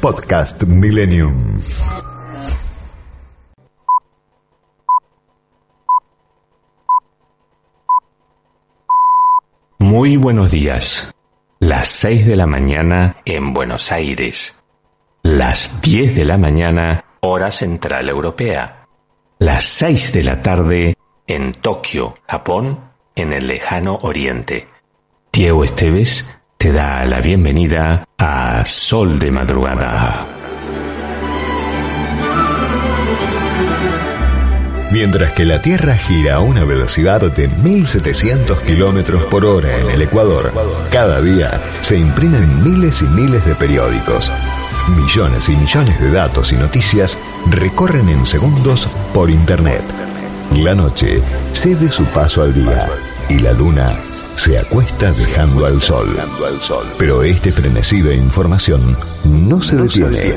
Podcast Millennium. Muy buenos días. Las 6 de la mañana en Buenos Aires. Las 10 de la mañana, hora central europea. Las 6 de la tarde en Tokio, Japón, en el lejano oriente. Diego Esteves te da la bienvenida a Sol de Madrugada. Mientras que la Tierra gira a una velocidad de 1700 kilómetros por hora en el Ecuador, cada día se imprimen miles y miles de periódicos. Millones y millones de datos y noticias recorren en segundos por Internet. La noche cede su paso al día y la luna se acuesta dejando al sol. Pero este frenesí de información no se detiene.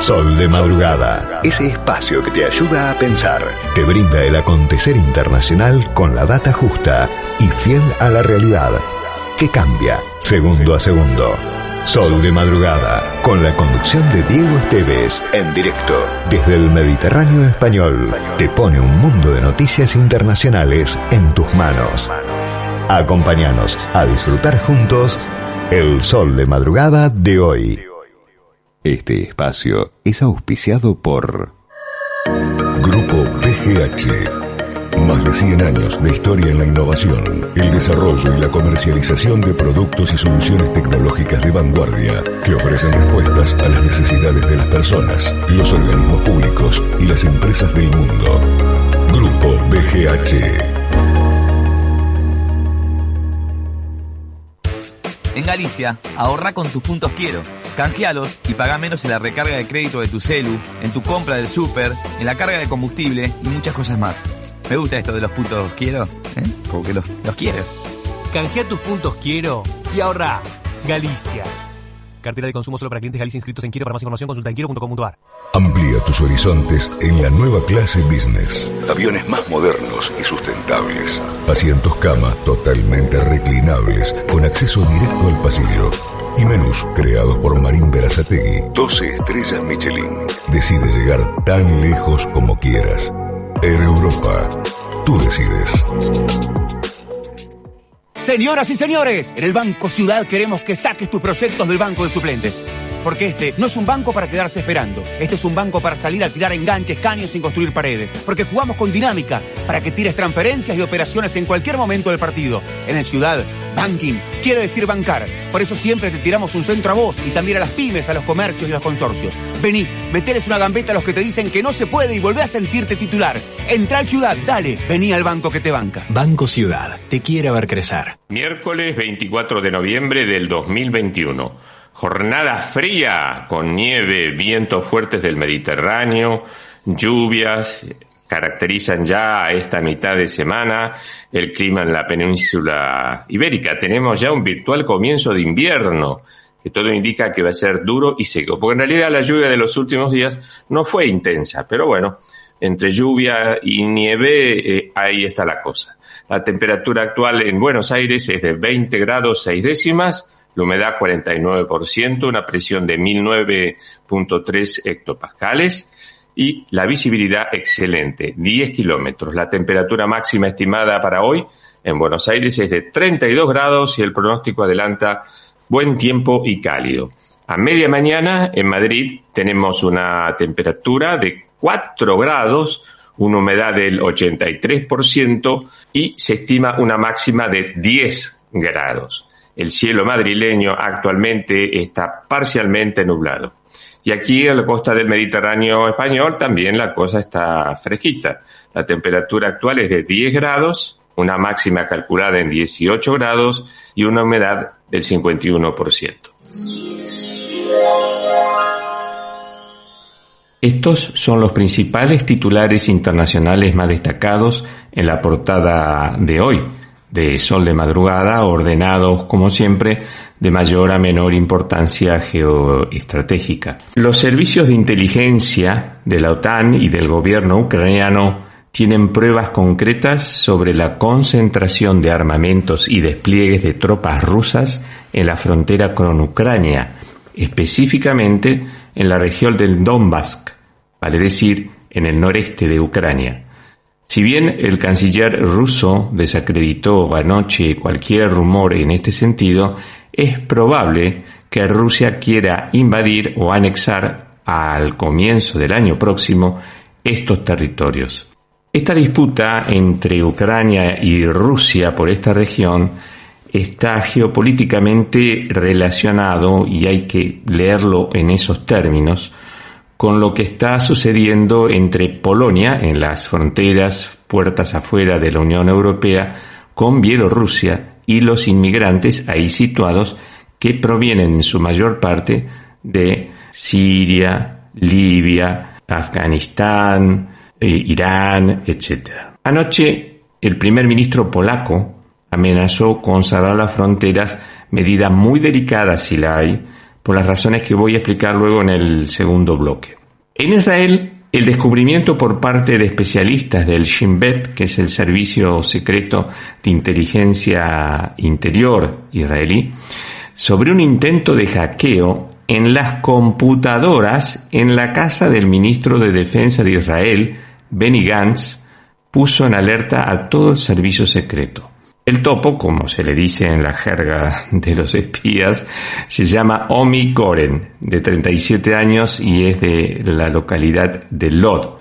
Sol de madrugada, ese espacio que te ayuda a pensar, te brinda el acontecer internacional con la data justa y fiel a la realidad, que cambia segundo a segundo. Sol de madrugada, con la conducción de Diego Esteves, en directo desde el Mediterráneo español, te pone un mundo de noticias internacionales en tus manos. Acompáñanos a disfrutar juntos el Sol de madrugada de hoy. Este espacio es auspiciado por Grupo PGH. Más de 100 años de historia en la innovación, el desarrollo y la comercialización de productos y soluciones tecnológicas de vanguardia que ofrecen respuestas a las necesidades de las personas, los organismos públicos y las empresas del mundo. Grupo BGH. En Galicia, ahorra con tus puntos quiero. Canjealos y paga menos en la recarga de crédito de tu celu, en tu compra del súper, en la carga de combustible y muchas cosas más. Me gusta esto de los puntos quiero, ¿eh? Como que los, los quiero. Canjea tus puntos quiero y ahorra. Galicia. Cartera de consumo solo para clientes Galicia inscritos en Quiero. Para más información consulta en quiero.com.ar. Amplía tus horizontes en la nueva clase business. Aviones más modernos y sustentables. Asientos cama totalmente reclinables con acceso directo al pasillo. Y menús creados por Marín Berazategui. 12 estrellas Michelin. Decide llegar tan lejos como quieras. Air Europa. Tú decides. Señoras y señores, en el Banco Ciudad queremos que saques tus proyectos del banco de suplentes. Porque este no es un banco para quedarse esperando. Este es un banco para salir a tirar enganches, caños sin construir paredes. Porque jugamos con dinámica para que tires transferencias y operaciones en cualquier momento del partido. En el Ciudad, banking quiere decir bancar. Por eso siempre te tiramos un centro a vos y también a las pymes, a los comercios y los consorcios. Vení, meteles una gambeta a los que te dicen que no se puede y volvé a sentirte titular. Entra al Ciudad, dale, vení al banco que te banca. Banco Ciudad, te quiere ver crecer. Miércoles 24 de noviembre del 2021. Jornada fría con nieve, vientos fuertes del Mediterráneo, lluvias, caracterizan ya a esta mitad de semana el clima en la península ibérica. Tenemos ya un virtual comienzo de invierno, que todo indica que va a ser duro y seco, porque en realidad la lluvia de los últimos días no fue intensa, pero bueno, entre lluvia y nieve eh, ahí está la cosa. La temperatura actual en Buenos Aires es de 20 grados 6 décimas, la humedad 49%, una presión de 1009.3 hectopascales y la visibilidad excelente, 10 kilómetros. La temperatura máxima estimada para hoy en Buenos Aires es de 32 grados y el pronóstico adelanta buen tiempo y cálido. A media mañana en Madrid tenemos una temperatura de 4 grados, una humedad del 83% y se estima una máxima de 10 grados. El cielo madrileño actualmente está parcialmente nublado. Y aquí en la costa del Mediterráneo español también la cosa está fresquita. La temperatura actual es de 10 grados una máxima calculada en 18 grados y una humedad del 51%. Estos son los principales titulares internacionales más destacados en la portada de hoy, de Sol de Madrugada, ordenados como siempre de mayor a menor importancia geoestratégica. Los servicios de inteligencia de la OTAN y del gobierno ucraniano tienen pruebas concretas sobre la concentración de armamentos y despliegues de tropas rusas en la frontera con Ucrania, específicamente en la región del Donbass, vale decir, en el noreste de Ucrania. Si bien el canciller ruso desacreditó anoche cualquier rumor en este sentido, es probable que Rusia quiera invadir o anexar al comienzo del año próximo estos territorios. Esta disputa entre Ucrania y Rusia por esta región está geopolíticamente relacionado, y hay que leerlo en esos términos, con lo que está sucediendo entre Polonia, en las fronteras puertas afuera de la Unión Europea, con Bielorrusia y los inmigrantes ahí situados que provienen en su mayor parte de Siria, Libia, Afganistán, eh, Irán, etc. Anoche el primer ministro polaco amenazó con cerrar las fronteras, medida muy delicada si la hay, por las razones que voy a explicar luego en el segundo bloque. En Israel el descubrimiento por parte de especialistas del Shin Bet, que es el servicio secreto de inteligencia interior israelí, sobre un intento de hackeo en las computadoras en la casa del ministro de Defensa de Israel, Benny Gantz, puso en alerta a todo el servicio secreto. El topo, como se le dice en la jerga de los espías, se llama Omi Goren, de 37 años y es de la localidad de Lod.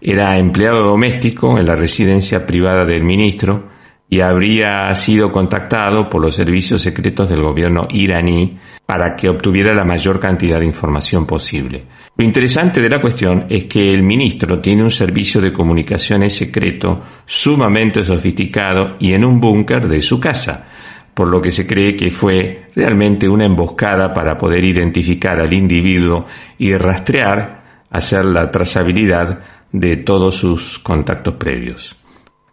Era empleado doméstico en la residencia privada del ministro y habría sido contactado por los servicios secretos del gobierno iraní para que obtuviera la mayor cantidad de información posible. Lo interesante de la cuestión es que el ministro tiene un servicio de comunicaciones secreto sumamente sofisticado y en un búnker de su casa, por lo que se cree que fue realmente una emboscada para poder identificar al individuo y rastrear, hacer la trazabilidad de todos sus contactos previos.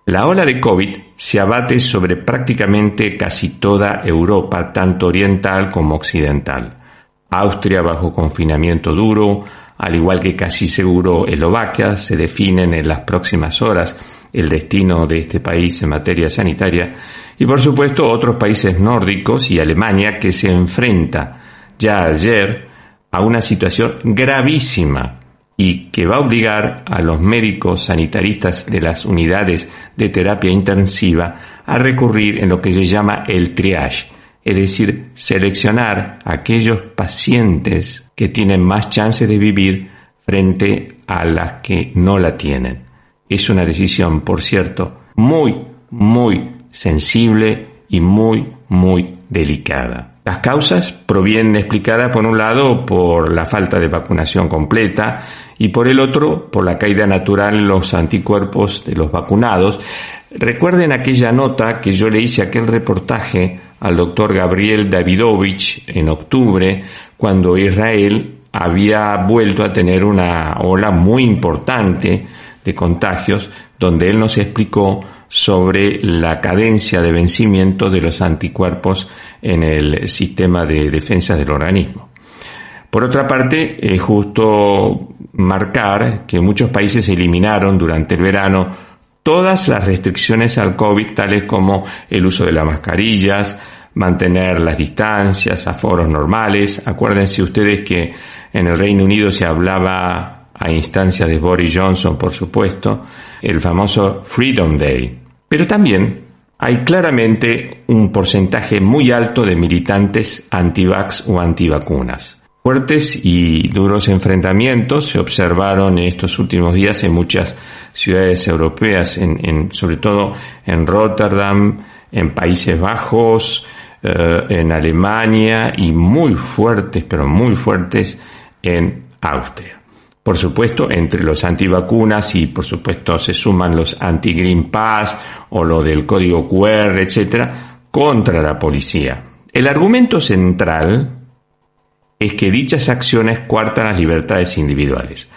La ola de COVID se abate sobre prácticamente casi toda Europa, tanto oriental como occidental. Austria bajo confinamiento duro, al igual que casi seguro Eslovaquia, se definen en las próximas horas el destino de este país en materia sanitaria, y por supuesto otros países nórdicos y Alemania que se enfrenta ya ayer a una situación gravísima y que va a obligar a los médicos sanitaristas de las unidades de terapia intensiva a recurrir en lo que se llama el triage, es decir, seleccionar aquellos pacientes que tienen más chance de vivir frente a las que no la tienen. Es una decisión, por cierto, muy, muy sensible y muy, muy delicada. Las causas provienen explicadas por un lado por la falta de vacunación completa y por el otro por la caída natural en los anticuerpos de los vacunados. Recuerden aquella nota que yo le hice aquel reportaje al doctor Gabriel Davidovich en octubre cuando Israel había vuelto a tener una ola muy importante de contagios donde él nos explicó sobre la cadencia de vencimiento de los anticuerpos en el sistema de defensa del organismo. Por otra parte, es justo marcar que muchos países eliminaron durante el verano todas las restricciones al COVID, tales como el uso de las mascarillas, mantener las distancias, aforos normales. Acuérdense ustedes que en el Reino Unido se hablaba a instancia de Boris Johnson, por supuesto, el famoso Freedom Day. Pero también hay claramente un porcentaje muy alto de militantes anti-vax o antivacunas. Fuertes y duros enfrentamientos se observaron en estos últimos días en muchas ciudades europeas, en, sobre todo en Rotterdam, en Países Bajos, eh, en Alemania y muy fuertes, pero muy fuertes en Austria. por supuesto, entre los antivacunas y por supuesto se suman los anti-Green Pass o lo del código QR, etcétera, contra la policía. El argumento central es que dichas acciones cuartan las libertades individuales.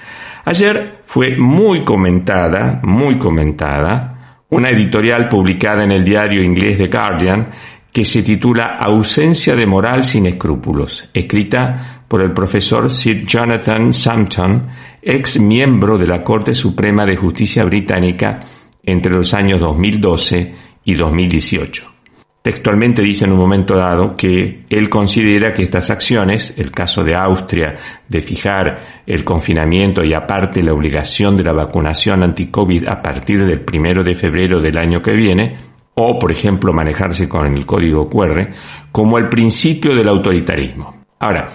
Ayer fue muy comentada, muy comentada, una editorial publicada en el diario inglés The Guardian que se titula Ausencia de moral sin escrúpulos, escrita por el profesor Sir Jonathan Sampton, ex miembro de la Corte Suprema de Justicia británica entre los años 2012 y 2018. Textualmente dice en un momento dado que él considera que estas acciones, el caso de Austria de fijar el confinamiento y aparte la obligación de la vacunación anti-COVID a partir del primero de febrero del año que viene, o por ejemplo manejarse con el código QR, como el principio del autoritarismo. Ahora,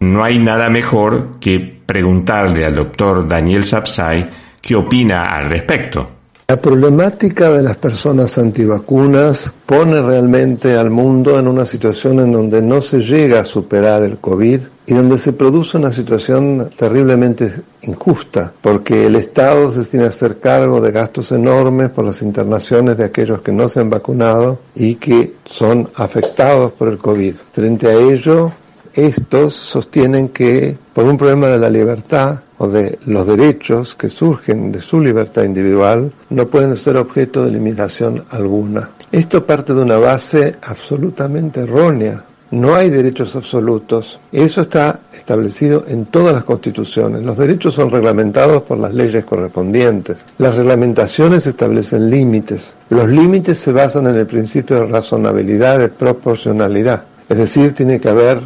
no hay nada mejor que preguntarle al doctor Daniel Sapsay qué opina al respecto. La problemática de las personas antivacunas pone realmente al mundo en una situación en donde no se llega a superar el COVID y donde se produce una situación terriblemente injusta, porque el Estado se tiene que hacer cargo de gastos enormes por las internaciones de aquellos que no se han vacunado y que son afectados por el COVID. Frente a ello, estos sostienen que por un problema de la libertad o de los derechos que surgen de su libertad individual no pueden ser objeto de limitación alguna. Esto parte de una base absolutamente errónea. No hay derechos absolutos. Eso está establecido en todas las constituciones. Los derechos son reglamentados por las leyes correspondientes. Las reglamentaciones establecen límites. Los límites se basan en el principio de razonabilidad, de proporcionalidad. Es decir, tiene que haber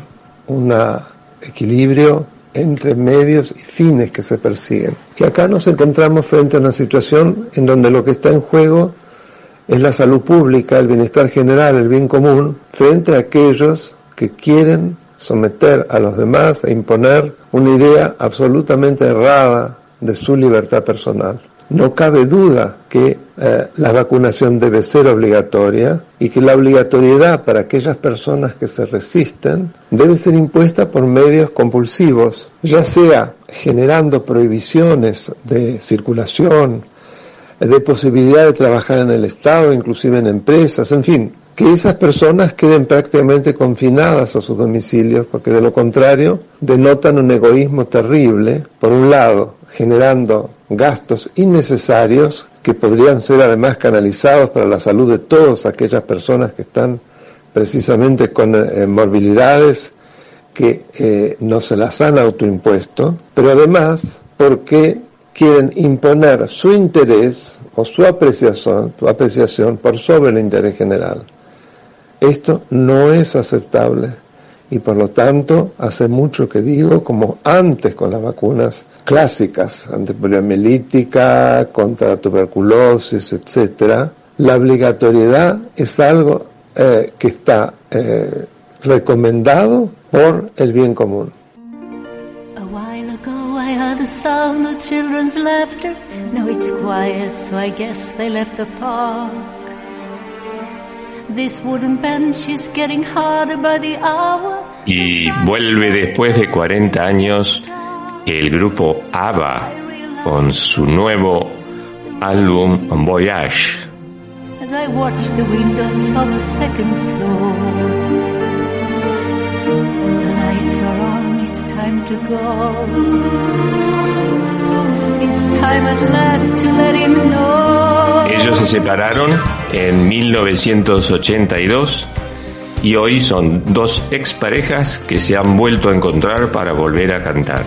un equilibrio entre medios y fines que se persiguen. Y acá nos encontramos frente a una situación en donde lo que está en juego es la salud pública, el bienestar general, el bien común, frente a aquellos que quieren someter a los demás e imponer una idea absolutamente errada de su libertad personal. No cabe duda que eh, la vacunación debe ser obligatoria y que la obligatoriedad para aquellas personas que se resisten debe ser impuesta por medios compulsivos, ya sea generando prohibiciones de circulación, de posibilidad de trabajar en el Estado, inclusive en empresas, en fin, que esas personas queden prácticamente confinadas a sus domicilios, porque de lo contrario denotan un egoísmo terrible, por un lado, generando gastos innecesarios que podrían ser además canalizados para la salud de todas aquellas personas que están precisamente con eh, morbilidades que eh, no se las han autoimpuesto, pero además porque quieren imponer su interés o su apreciación, su apreciación por sobre el interés general. Esto no es aceptable y por lo tanto hace mucho que digo, como antes con las vacunas clásicas, antipoliomielítica, contra tuberculosis, etcétera, la obligatoriedad es algo eh, que está eh, recomendado por el bien común. A while ago I heard the sound of children's laughter. Now it's quiet, so I guess they left the park. Y vuelve después de 40 años el grupo ABBA con su nuevo álbum Voyage. As I watch the windows of the second floor, the lights are on, it's time to go. It's time at last to let him know. Ellos se separaron en 1982 y hoy son dos exparejas que se han vuelto a encontrar para volver a cantar.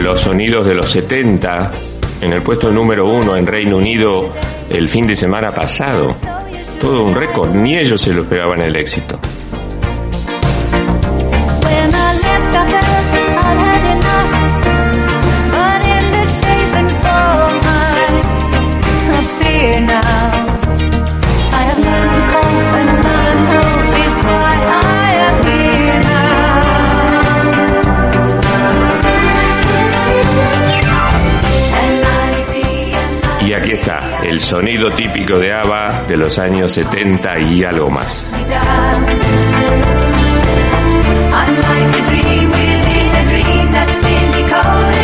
Los sonidos de los 70 en el puesto número uno en Reino Unido el fin de semana pasado. Todo un récord, ni ellos se lo pegaban el éxito. El sonido típico de ABBA de los años 70 y algo más. Respecto del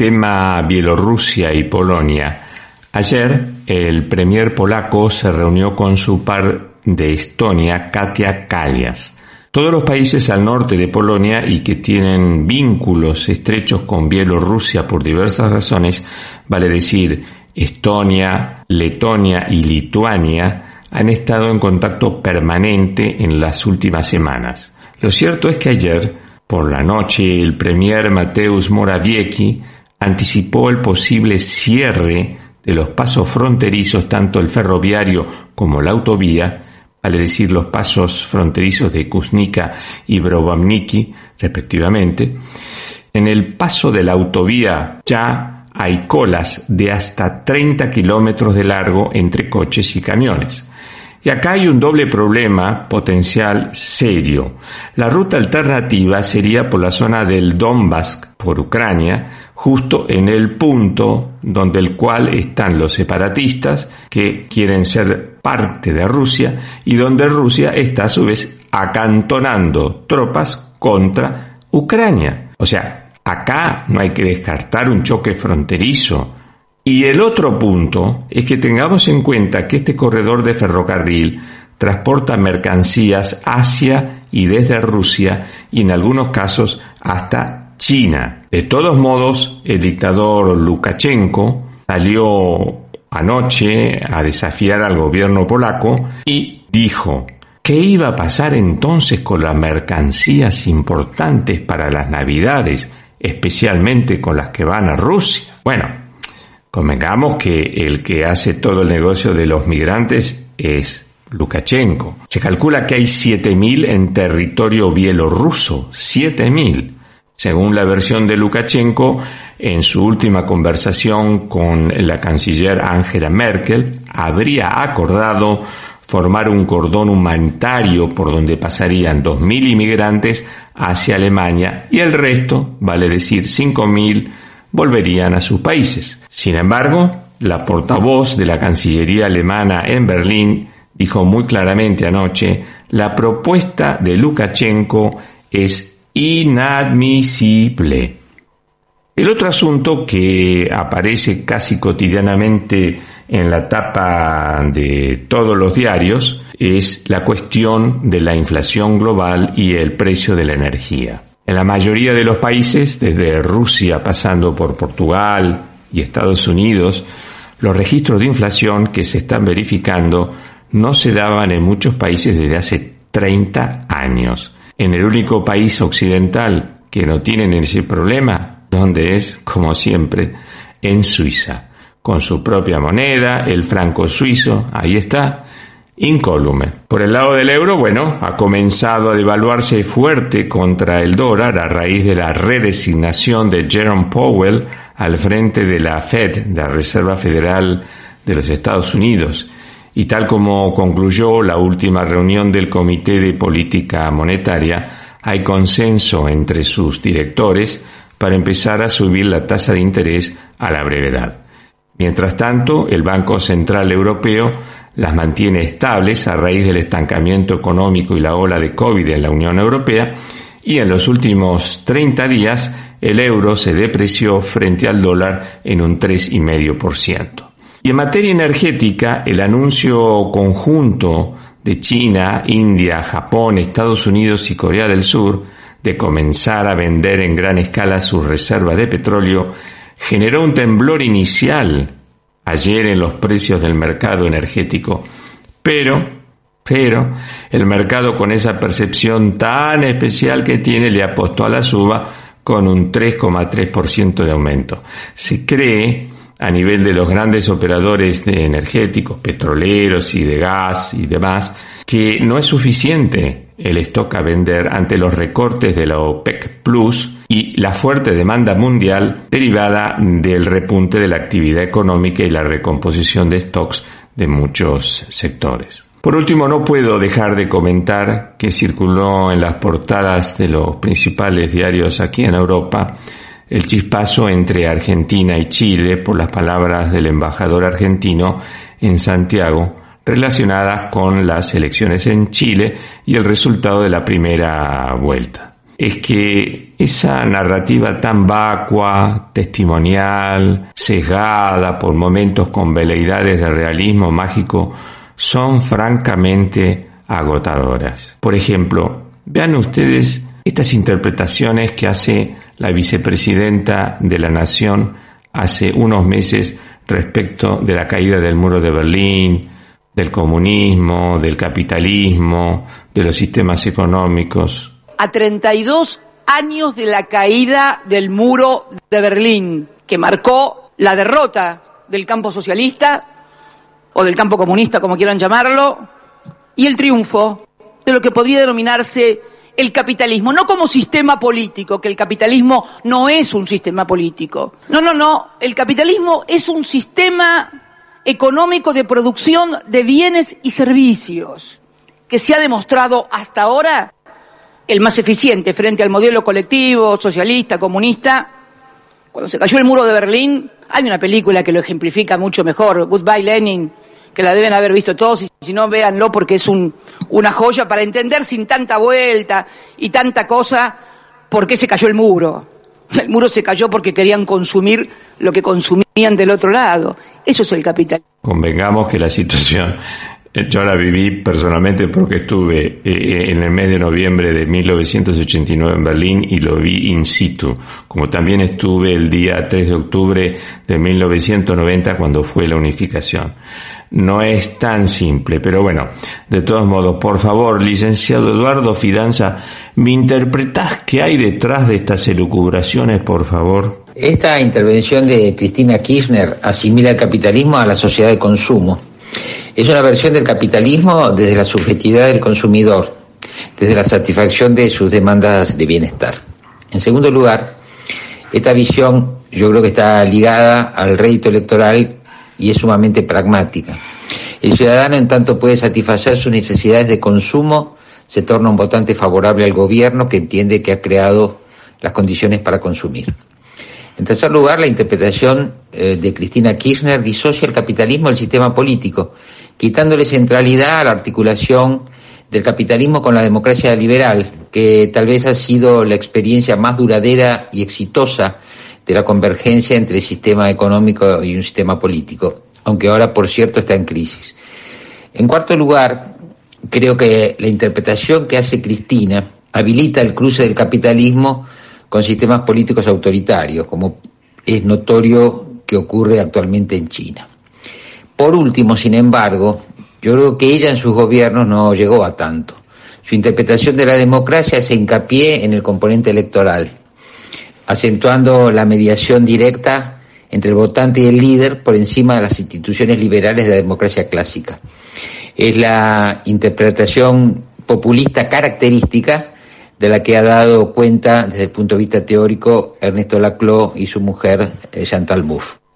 tema Bielorrusia y Polonia, ayer el premier polaco se reunió con su par de Estonia, Katia Kalias. Todos los países al norte de Polonia y que tienen vínculos estrechos con Bielorrusia por diversas razones, vale decir Estonia, Letonia y Lituania, han estado en contacto permanente en las últimas semanas. Lo cierto es que ayer por la noche, el premier Mateusz Morawiecki anticipó el posible cierre de los pasos fronterizos, tanto el ferroviario como la autovía, vale decir los pasos fronterizos de Kuznica y Brobamniki, respectivamente. En el paso de la autovía ya hay colas de hasta 30 kilómetros de largo entre coches y camiones. Y acá hay un doble problema potencial serio. La ruta alternativa sería por la zona del Donbass, por Ucrania, justo en el punto donde el cual están los separatistas que quieren ser parte de Rusia y donde Rusia está a su vez acantonando tropas contra Ucrania. O sea, acá no hay que descartar un choque fronterizo y el otro punto es que tengamos en cuenta que este corredor de ferrocarril transporta mercancías hacia y desde Rusia y en algunos casos hasta China. De todos modos, el dictador Lukashenko salió anoche a desafiar al gobierno polaco y dijo, ¿qué iba a pasar entonces con las mercancías importantes para las navidades, especialmente con las que van a Rusia? Bueno, Convengamos que el que hace todo el negocio de los migrantes es Lukashenko. Se calcula que hay 7.000 en territorio bielorruso. 7.000. Según la versión de Lukashenko, en su última conversación con la canciller Angela Merkel, habría acordado formar un cordón humanitario por donde pasarían 2.000 inmigrantes hacia Alemania y el resto, vale decir 5.000, volverían a sus países. Sin embargo, la portavoz de la Cancillería alemana en Berlín dijo muy claramente anoche, la propuesta de Lukashenko es inadmisible. El otro asunto que aparece casi cotidianamente en la tapa de todos los diarios es la cuestión de la inflación global y el precio de la energía. En la mayoría de los países, desde Rusia pasando por Portugal y Estados Unidos, los registros de inflación que se están verificando no se daban en muchos países desde hace 30 años. En el único país occidental que no tienen ese problema, donde es, como siempre, en Suiza, con su propia moneda, el franco suizo, ahí está, incólume. Por el lado del euro, bueno, ha comenzado a devaluarse fuerte contra el dólar a raíz de la redesignación de Jerome Powell al frente de la Fed, la Reserva Federal de los Estados Unidos. Y tal como concluyó la última reunión del Comité de Política Monetaria, hay consenso entre sus directores para empezar a subir la tasa de interés a la brevedad. Mientras tanto, el Banco Central Europeo las mantiene estables a raíz del estancamiento económico y la ola de COVID en la Unión Europea y en los últimos 30 días el euro se depreció frente al dólar en un 3,5%. Y en materia energética, el anuncio conjunto de China, India, Japón, Estados Unidos y Corea del Sur de comenzar a vender en gran escala sus reservas de petróleo generó un temblor inicial ayer en los precios del mercado energético, pero, pero, el mercado con esa percepción tan especial que tiene le apostó a la suba con un 3,3% de aumento. Se cree a nivel de los grandes operadores de energéticos, petroleros y de gas y demás, que no es suficiente el stock a vender ante los recortes de la OPEC Plus y la fuerte demanda mundial derivada del repunte de la actividad económica y la recomposición de stocks de muchos sectores. Por último, no puedo dejar de comentar que circuló en las portadas de los principales diarios aquí en Europa el chispazo entre Argentina y Chile por las palabras del embajador argentino en Santiago relacionadas con las elecciones en Chile y el resultado de la primera vuelta. Es que esa narrativa tan vacua, testimonial, sesgada por momentos con veleidades de realismo mágico, son francamente agotadoras. Por ejemplo, vean ustedes estas interpretaciones que hace la vicepresidenta de la Nación hace unos meses respecto de la caída del muro de Berlín, del comunismo, del capitalismo, de los sistemas económicos. A 32 años de la caída del muro de Berlín, que marcó la derrota del campo socialista o del campo comunista, como quieran llamarlo, y el triunfo de lo que podría denominarse el capitalismo, no como sistema político, que el capitalismo no es un sistema político. No, no, no, el capitalismo es un sistema económico de producción de bienes y servicios, que se ha demostrado hasta ahora el más eficiente frente al modelo colectivo, socialista, comunista. Cuando se cayó el muro de Berlín, hay una película que lo ejemplifica mucho mejor, Goodbye Lenin, que la deben haber visto todos, y si no, véanlo porque es un, una joya para entender sin tanta vuelta y tanta cosa por qué se cayó el muro. El muro se cayó porque querían consumir lo que consumían del otro lado. Eso es el capital. Convengamos que la situación, eh, yo la viví personalmente porque estuve eh, en el mes de noviembre de 1989 en Berlín y lo vi in situ, como también estuve el día 3 de octubre de 1990 cuando fue la unificación. No es tan simple, pero bueno, de todos modos, por favor, licenciado Eduardo Fidanza, ¿me interpretás qué hay detrás de estas elucubraciones, por favor? Esta intervención de Cristina Kirchner asimila el capitalismo a la sociedad de consumo. Es una versión del capitalismo desde la subjetividad del consumidor, desde la satisfacción de sus demandas de bienestar. En segundo lugar, esta visión yo creo que está ligada al rédito electoral y es sumamente pragmática. El ciudadano, en tanto puede satisfacer sus necesidades de consumo, se torna un votante favorable al gobierno que entiende que ha creado las condiciones para consumir. En tercer lugar, la interpretación eh, de Cristina Kirchner disocia el capitalismo del sistema político, quitándole centralidad a la articulación del capitalismo con la democracia liberal, que tal vez ha sido la experiencia más duradera y exitosa de la convergencia entre el sistema económico y un sistema político, aunque ahora, por cierto, está en crisis. En cuarto lugar, creo que la interpretación que hace Cristina habilita el cruce del capitalismo con sistemas políticos autoritarios, como es notorio que ocurre actualmente en China. Por último, sin embargo, yo creo que ella en sus gobiernos no llegó a tanto. Su interpretación de la democracia se hincapié en el componente electoral, acentuando la mediación directa entre el votante y el líder por encima de las instituciones liberales de la democracia clásica. Es la interpretación populista característica de la que ha dado cuenta desde el punto de vista teórico Ernesto Laclau y su mujer eh, Chantal Mouffe.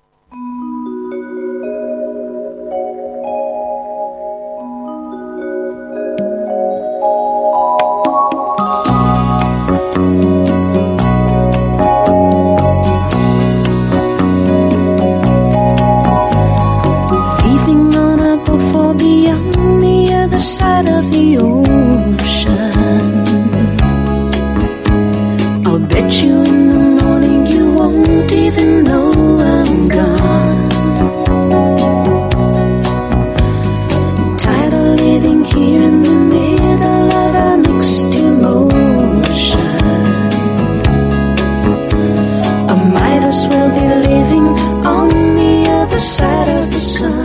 be living on the other side of the sun.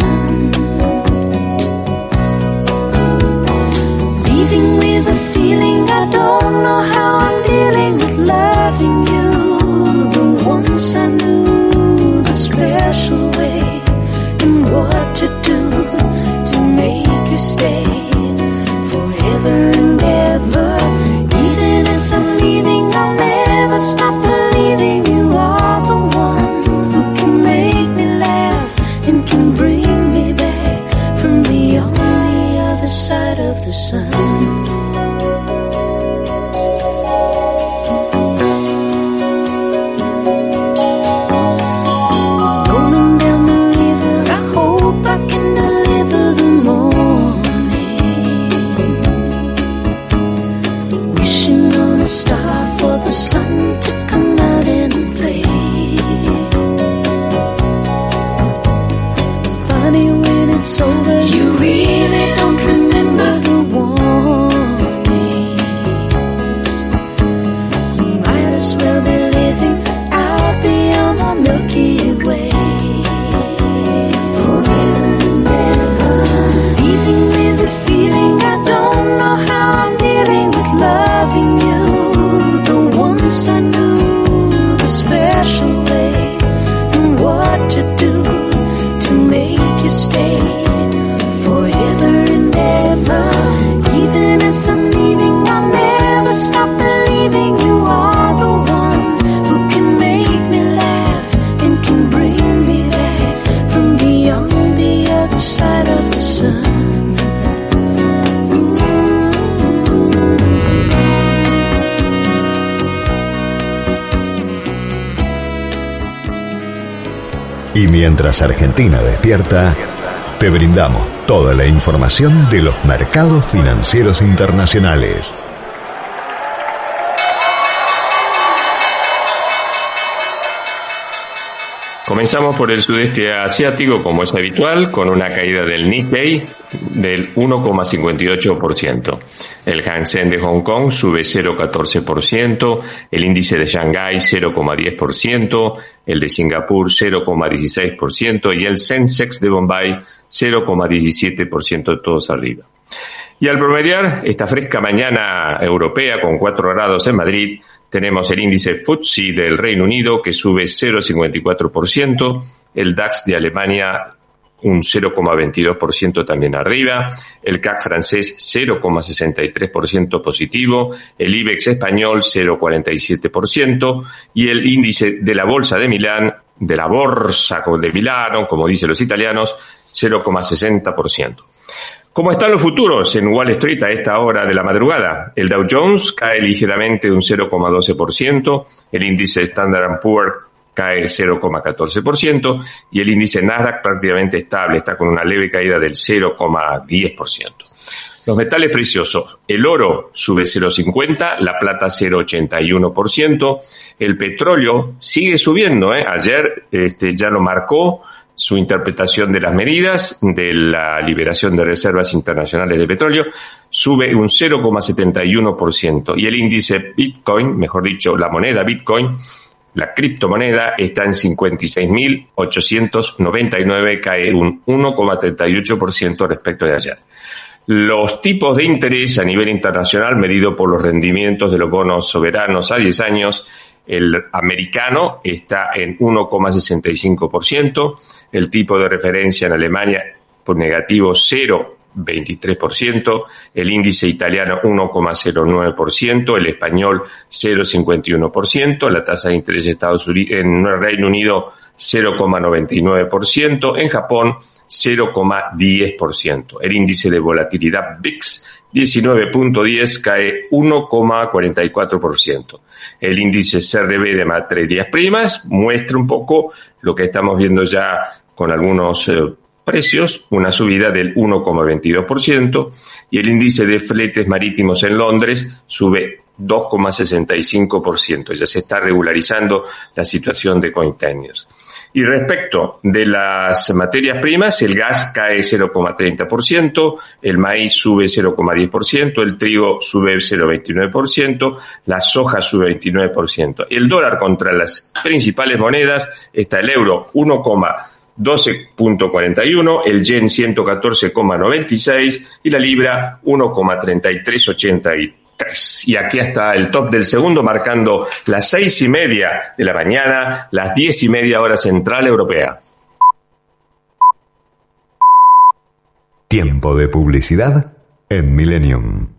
Mientras Argentina despierta, te brindamos toda la información de los mercados financieros internacionales. Comenzamos por el sudeste asiático, como es habitual, con una caída del Nikkei del 1,58%. El Hang Seng de Hong Kong sube 0,14%, el índice de Shanghái 0,10%, el de Singapur 0,16% y el Sensex de Bombay 0,17% todos arriba. Y al promediar esta fresca mañana europea con 4 grados en Madrid, tenemos el índice FTSE del Reino Unido que sube 0,54%, el DAX de Alemania un 0,22% también arriba, el CAC francés 0,63% positivo, el IBEX español 0,47% y el índice de la Bolsa de Milán, de la Borsa de Milano, como dicen los italianos, 0,60%. ¿Cómo están los futuros en Wall Street a esta hora de la madrugada? El Dow Jones cae ligeramente un 0,12%, el índice Standard Poor's cae 0,14% y el índice Nasdaq prácticamente estable, está con una leve caída del 0,10%. Los metales preciosos, el oro sube 0,50, la plata 0,81%, el petróleo sigue subiendo, ¿eh? ayer este, ya lo marcó, su interpretación de las medidas de la liberación de reservas internacionales de petróleo sube un 0,71% y el índice Bitcoin, mejor dicho, la moneda Bitcoin, la criptomoneda está en 56.899, cae un 1,38% respecto de ayer. Los tipos de interés a nivel internacional medido por los rendimientos de los bonos soberanos a 10 años el americano está en 1,65%, el tipo de referencia en Alemania por negativo 0,23%, el índice italiano 1,09%, el español 0,51%, la tasa de interés de Estados Unidos en Reino Unido 0,99%, en Japón 0,10%. El índice de volatilidad VIX 19.10 cae 1,44%. El índice CRB de materias primas muestra un poco lo que estamos viendo ya con algunos eh, precios, una subida del 1,22% y el índice de fletes marítimos en Londres sube 2,65%. Ya se está regularizando la situación de containers. Y respecto de las materias primas, el gas cae 0,30%, el maíz sube 0,10%, el trigo sube 0,29%, la soja sube 29%. El dólar contra las principales monedas está el euro 1,12.41, el yen 114,96 y la libra 1,3383. Y aquí está el top del segundo, marcando las seis y media de la mañana, las diez y media hora central europea. Tiempo de publicidad en Millennium.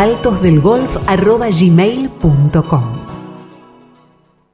altosdelgolf.gmail.com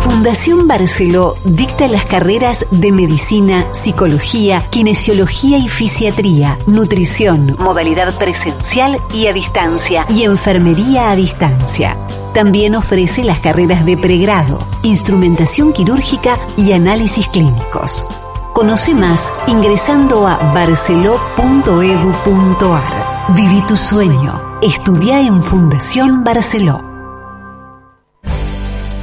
Fundación Barceló dicta las carreras de medicina, psicología, kinesiología y fisiatría, nutrición, modalidad presencial y a distancia y enfermería a distancia. También ofrece las carreras de pregrado, instrumentación quirúrgica y análisis clínicos. Conoce más ingresando a barceló.edu.ar. Viví tu sueño. Estudia en Fundación Barceló.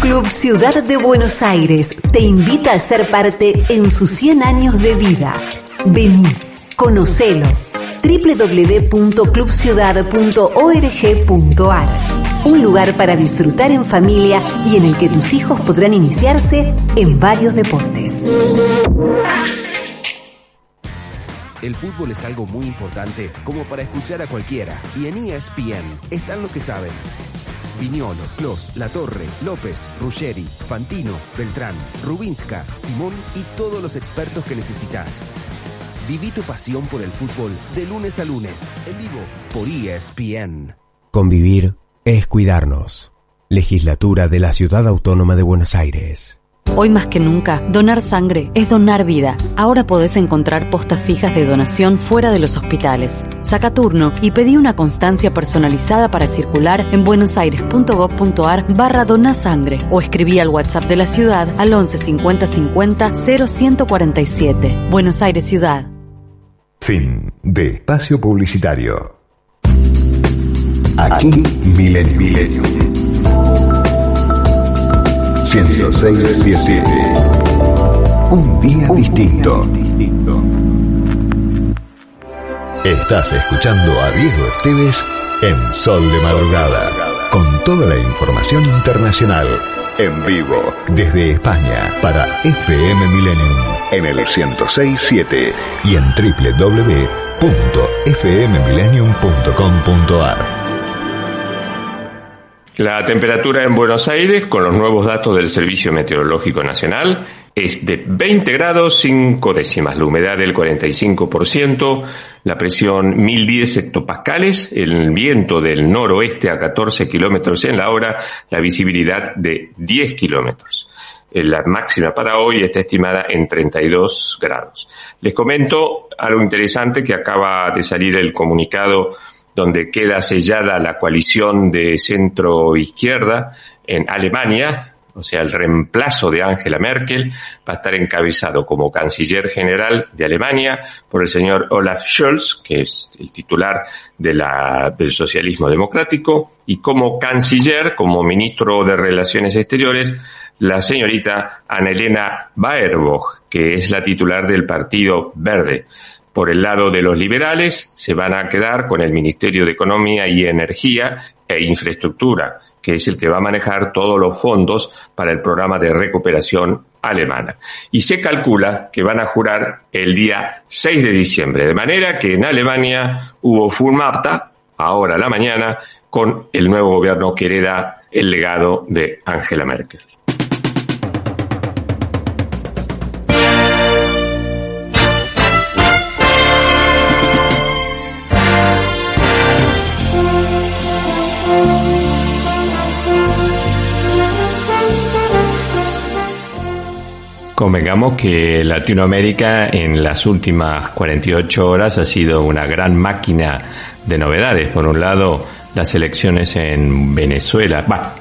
Club Ciudad de Buenos Aires te invita a ser parte en sus 100 años de vida. Vení, conocelo. www.clubciudad.org.ar Un lugar para disfrutar en familia y en el que tus hijos podrán iniciarse en varios deportes. El fútbol es algo muy importante como para escuchar a cualquiera y en ESPN están los que saben. Viñolo, Clos, La Torre, López, Ruggeri, Fantino, Beltrán, Rubinska, Simón y todos los expertos que necesitas. Viví tu pasión por el fútbol de lunes a lunes, en vivo por ESPN. Convivir es cuidarnos. Legislatura de la Ciudad Autónoma de Buenos Aires. Hoy más que nunca, donar sangre es donar vida. Ahora podés encontrar postas fijas de donación fuera de los hospitales. Saca turno y pedí una constancia personalizada para circular en buenosaires.gov.ar barra donasangre o escribí al WhatsApp de la ciudad al 11 50 50 0147. Buenos Aires Ciudad. Fin de espacio publicitario. Aquí Milenio. Milenio. 106 Un día distinto. Estás escuchando a Diego Esteves en Sol de Madrugada, con toda la información internacional, en vivo, desde España, para FM Millennium, en el 106.7 y en www.fmmillennium.com.ar. La temperatura en Buenos Aires, con los nuevos datos del Servicio Meteorológico Nacional, es de 20 grados 5 décimas, la humedad del 45%, la presión 1010 hectopascales, el viento del noroeste a 14 kilómetros en la hora, la visibilidad de 10 kilómetros. Eh, la máxima para hoy está estimada en 32 grados. Les comento algo interesante que acaba de salir el comunicado donde queda sellada la coalición de centro izquierda en Alemania, o sea, el reemplazo de Angela Merkel va a estar encabezado como canciller general de Alemania por el señor Olaf Scholz, que es el titular de la, del socialismo democrático, y como canciller, como ministro de Relaciones Exteriores, la señorita Annelena Baerbock, que es la titular del Partido Verde. Por el lado de los liberales, se van a quedar con el Ministerio de Economía y Energía e Infraestructura, que es el que va a manejar todos los fondos para el programa de recuperación alemana. Y se calcula que van a jurar el día 6 de diciembre, de manera que en Alemania hubo Fulmapta, ahora a la mañana, con el nuevo gobierno que hereda el legado de Angela Merkel. Convengamos que Latinoamérica en las últimas 48 horas ha sido una gran máquina de novedades. Por un lado, las elecciones en Venezuela, va,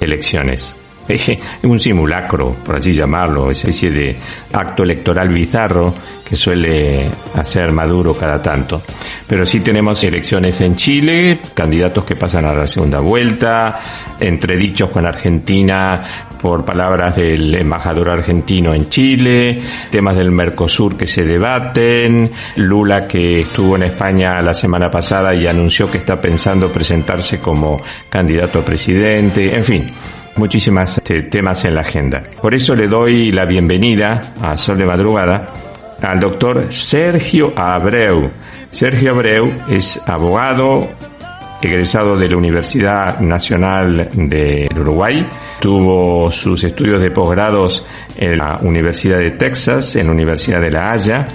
elecciones, un simulacro, por así llamarlo, una especie de acto electoral bizarro que suele hacer Maduro cada tanto. Pero sí tenemos elecciones en Chile, candidatos que pasan a la segunda vuelta, entredichos con Argentina por palabras del embajador argentino en Chile, temas del Mercosur que se debaten, Lula que estuvo en España la semana pasada y anunció que está pensando presentarse como candidato a presidente, en fin muchísimos este, temas en la agenda. Por eso le doy la bienvenida a Sol de Madrugada al doctor Sergio Abreu. Sergio Abreu es abogado, egresado de la Universidad Nacional del Uruguay, tuvo sus estudios de posgrados en la Universidad de Texas, en la Universidad de La Haya,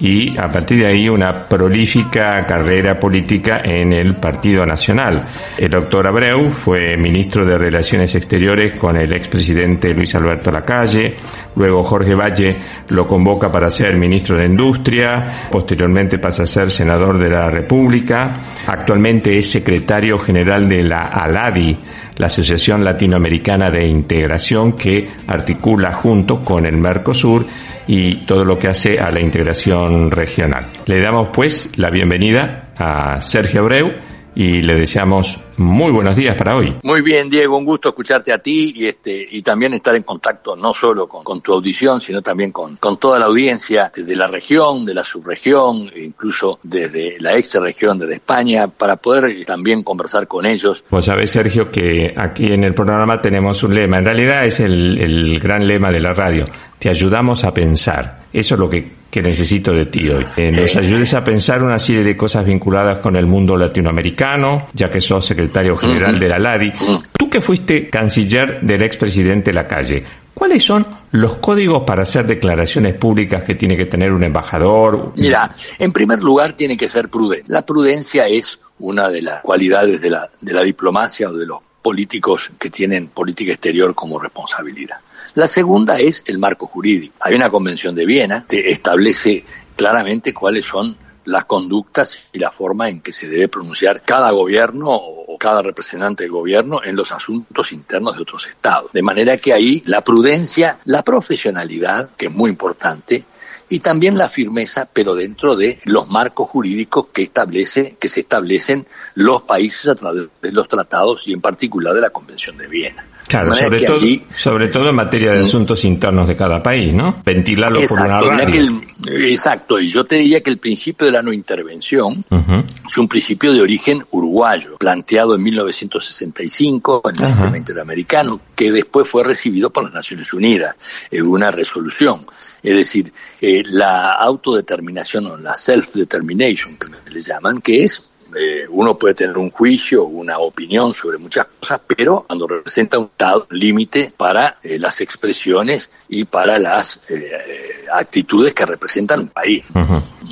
y a partir de ahí una prolífica carrera política en el Partido Nacional. El doctor Abreu fue ministro de Relaciones Exteriores con el expresidente Luis Alberto Lacalle, luego Jorge Valle lo convoca para ser ministro de Industria, posteriormente pasa a ser senador de la República, actualmente es secretario general de la ALADI, la Asociación Latinoamericana de Integración que articula junto con el Mercosur y todo lo que hace a la integración regional. Le damos pues la bienvenida a Sergio Abreu y le deseamos muy buenos días para hoy. Muy bien, Diego, un gusto escucharte a ti y este y también estar en contacto no solo con, tu audición, sino también con, con, toda la audiencia de la región, de la subregión, incluso desde la extra región de España, para poder también conversar con ellos. Vos sabés, Sergio, que aquí en el programa tenemos un lema, en realidad es el, el gran lema de la radio, te ayudamos a pensar. Eso es lo que, que necesito de ti hoy. Que nos ayudes a pensar una serie de cosas vinculadas con el mundo latinoamericano, ya que sos secretario general de la LADI. Tú que fuiste canciller del expresidente Lacalle, ¿cuáles son los códigos para hacer declaraciones públicas que tiene que tener un embajador? Mira, en primer lugar tiene que ser prudente. La prudencia es una de las cualidades de la, de la diplomacia o de los políticos que tienen política exterior como responsabilidad. La segunda es el marco jurídico. Hay una convención de Viena que establece claramente cuáles son las conductas y la forma en que se debe pronunciar cada gobierno o cada representante del gobierno en los asuntos internos de otros estados. De manera que ahí la prudencia, la profesionalidad, que es muy importante, y también la firmeza, pero dentro de los marcos jurídicos que establece, que se establecen los países a través de los tratados y en particular de la Convención de Viena. Claro, sobre todo, sobre todo en materia de asuntos internos de cada país, ¿no? Ventilarlo por una radio. exacto, y yo te diría que el principio de la no intervención es un principio de origen uruguayo, planteado en 1965 en el sistema interamericano, que después fue recibido por las Naciones Unidas en una resolución. Es decir, eh, la autodeterminación o la self-determination, que le llaman, que es eh, uno puede tener un juicio, una opinión sobre muchas cosas, pero cuando representa un límite para eh, las expresiones y para las eh, actitudes que representan un país.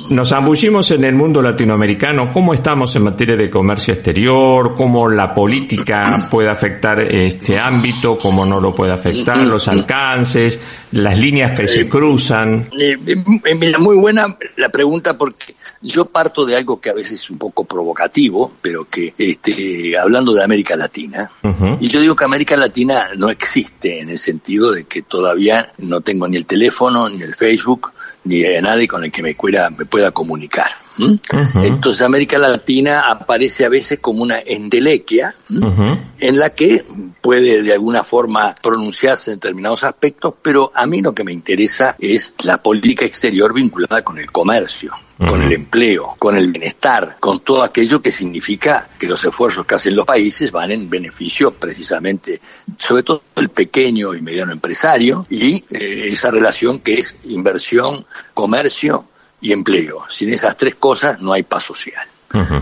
Nos ambullimos en el mundo latinoamericano. ¿Cómo estamos en materia de comercio exterior? ¿Cómo la política puede afectar este ámbito? ¿Cómo no lo puede afectar? ¿Los alcances? ¿Las líneas que se cruzan? muy buena la pregunta porque yo parto de algo que a veces es un poco provocativo, pero que este, hablando de América Latina, y yo digo que América Latina no existe en el sentido de que todavía no tengo ni el teléfono, ni el Facebook, ni nadie con el que me, me pueda comunicar. Entonces América Latina aparece a veces como una endelequia en la que puede de alguna forma pronunciarse en determinados aspectos, pero a mí lo que me interesa es la política exterior vinculada con el comercio con el empleo, con el bienestar, con todo aquello que significa que los esfuerzos que hacen los países van en beneficio precisamente, sobre todo el pequeño y mediano empresario y eh, esa relación que es inversión, comercio y empleo. Sin esas tres cosas no hay paz social.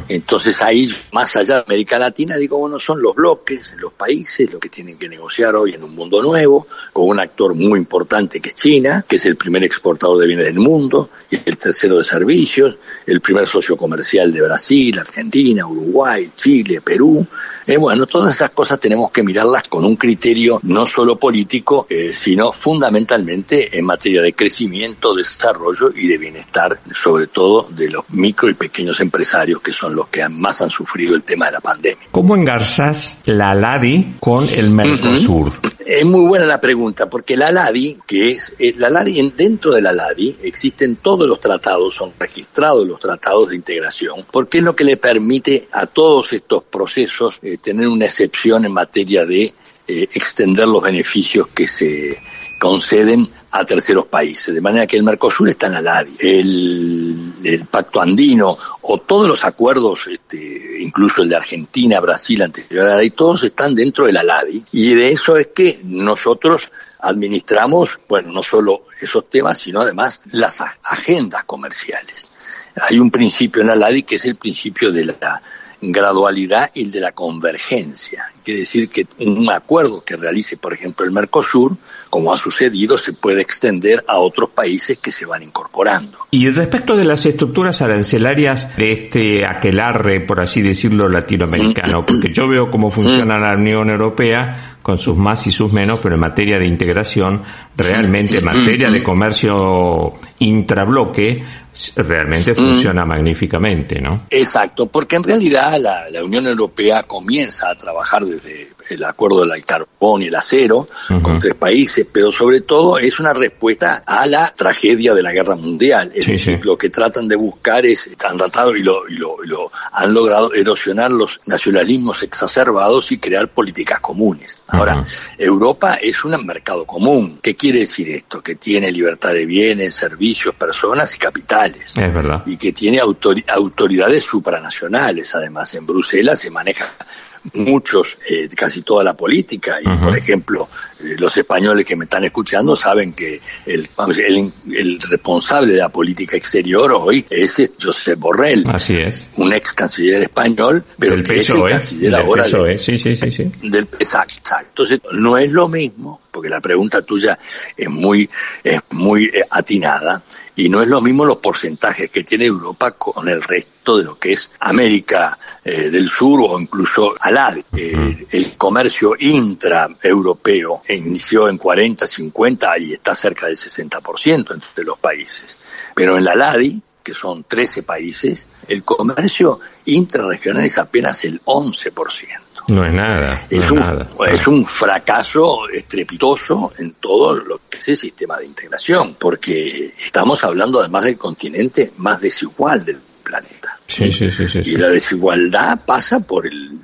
Entonces ahí, más allá de América Latina, digo, bueno, son los bloques, los países, los que tienen que negociar hoy en un mundo nuevo, con un actor muy importante que es China, que es el primer exportador de bienes del mundo, y el tercero de servicios, el primer socio comercial de Brasil, Argentina, Uruguay, Chile, Perú. Eh, bueno, todas esas cosas tenemos que mirarlas con un criterio no solo político, eh, sino fundamentalmente en materia de crecimiento, desarrollo y de bienestar, sobre todo de los micro y pequeños empresarios que son los que más han sufrido el tema de la pandemia. ¿Cómo engarzas la LADI con el Mercosur? Es muy buena la pregunta, porque la LADI, que es, eh, la LADI, dentro de la LADI existen todos los tratados, son registrados los tratados de integración, porque es lo que le permite a todos estos procesos eh, tener una excepción en materia de eh, extender los beneficios que se conceden a terceros países. De manera que el Mercosur está en la LADI, el, Pacto Andino o todos los acuerdos, este, incluso el de Argentina, Brasil, anterior a la LADI, todos están dentro de la LADI. Y de eso es que nosotros administramos, bueno, no solo esos temas, sino además las agendas comerciales. Hay un principio en la LADI que es el principio de la gradualidad y el de la convergencia. Quiere decir que un acuerdo que realice, por ejemplo, el Mercosur, como ha sucedido, se puede extender a otros países que se van incorporando. Y respecto de las estructuras arancelarias de este aquelarre, por así decirlo, latinoamericano, porque yo veo cómo funciona la Unión Europea con sus más y sus menos, pero en materia de integración, realmente en materia de comercio intrabloque, realmente funciona magníficamente, ¿no? Exacto, porque en realidad la, la, Unión Europea comienza a trabajar desde el acuerdo del carbón y el acero con tres países, pero sobre todo es una respuesta a la tragedia de la guerra mundial. Es decir, lo que tratan de buscar es, han tratado y lo, y lo, lo, han logrado erosionar los nacionalismos exacerbados y crear políticas comunes. Ahora, Europa es un mercado común. ¿Qué quiere decir esto? Que tiene libertad de bienes, servicios, personas y capitales. Es verdad. Y que tiene autoridades supranacionales. Además, en Bruselas se maneja muchos, eh, casi toda la política. Y, por ejemplo, eh, los españoles que me están escuchando saben que el, el, el, responsable de la política exterior hoy es Josep Borrell. Así es. Un ex canciller español, pero el que es el canciller ahora. sí, sí, sí, sí. Del, exacto, exacto. Entonces, no es lo mismo porque la pregunta tuya es muy, es muy eh, atinada y no es lo mismo los porcentajes que tiene Europa con el resto de lo que es América eh, del Sur o incluso al eh, el comercio intraeuropeo inició en 40, 50 y está cerca del 60% entre los países. Pero en la LADI, que son 13 países, el comercio intrarregional es apenas el 11%. No es nada. es, un, es un fracaso estrepitoso en todo lo que es el sistema de integración, porque estamos hablando además del continente más desigual del planeta. Sí, sí, sí, y la desigualdad pasa por el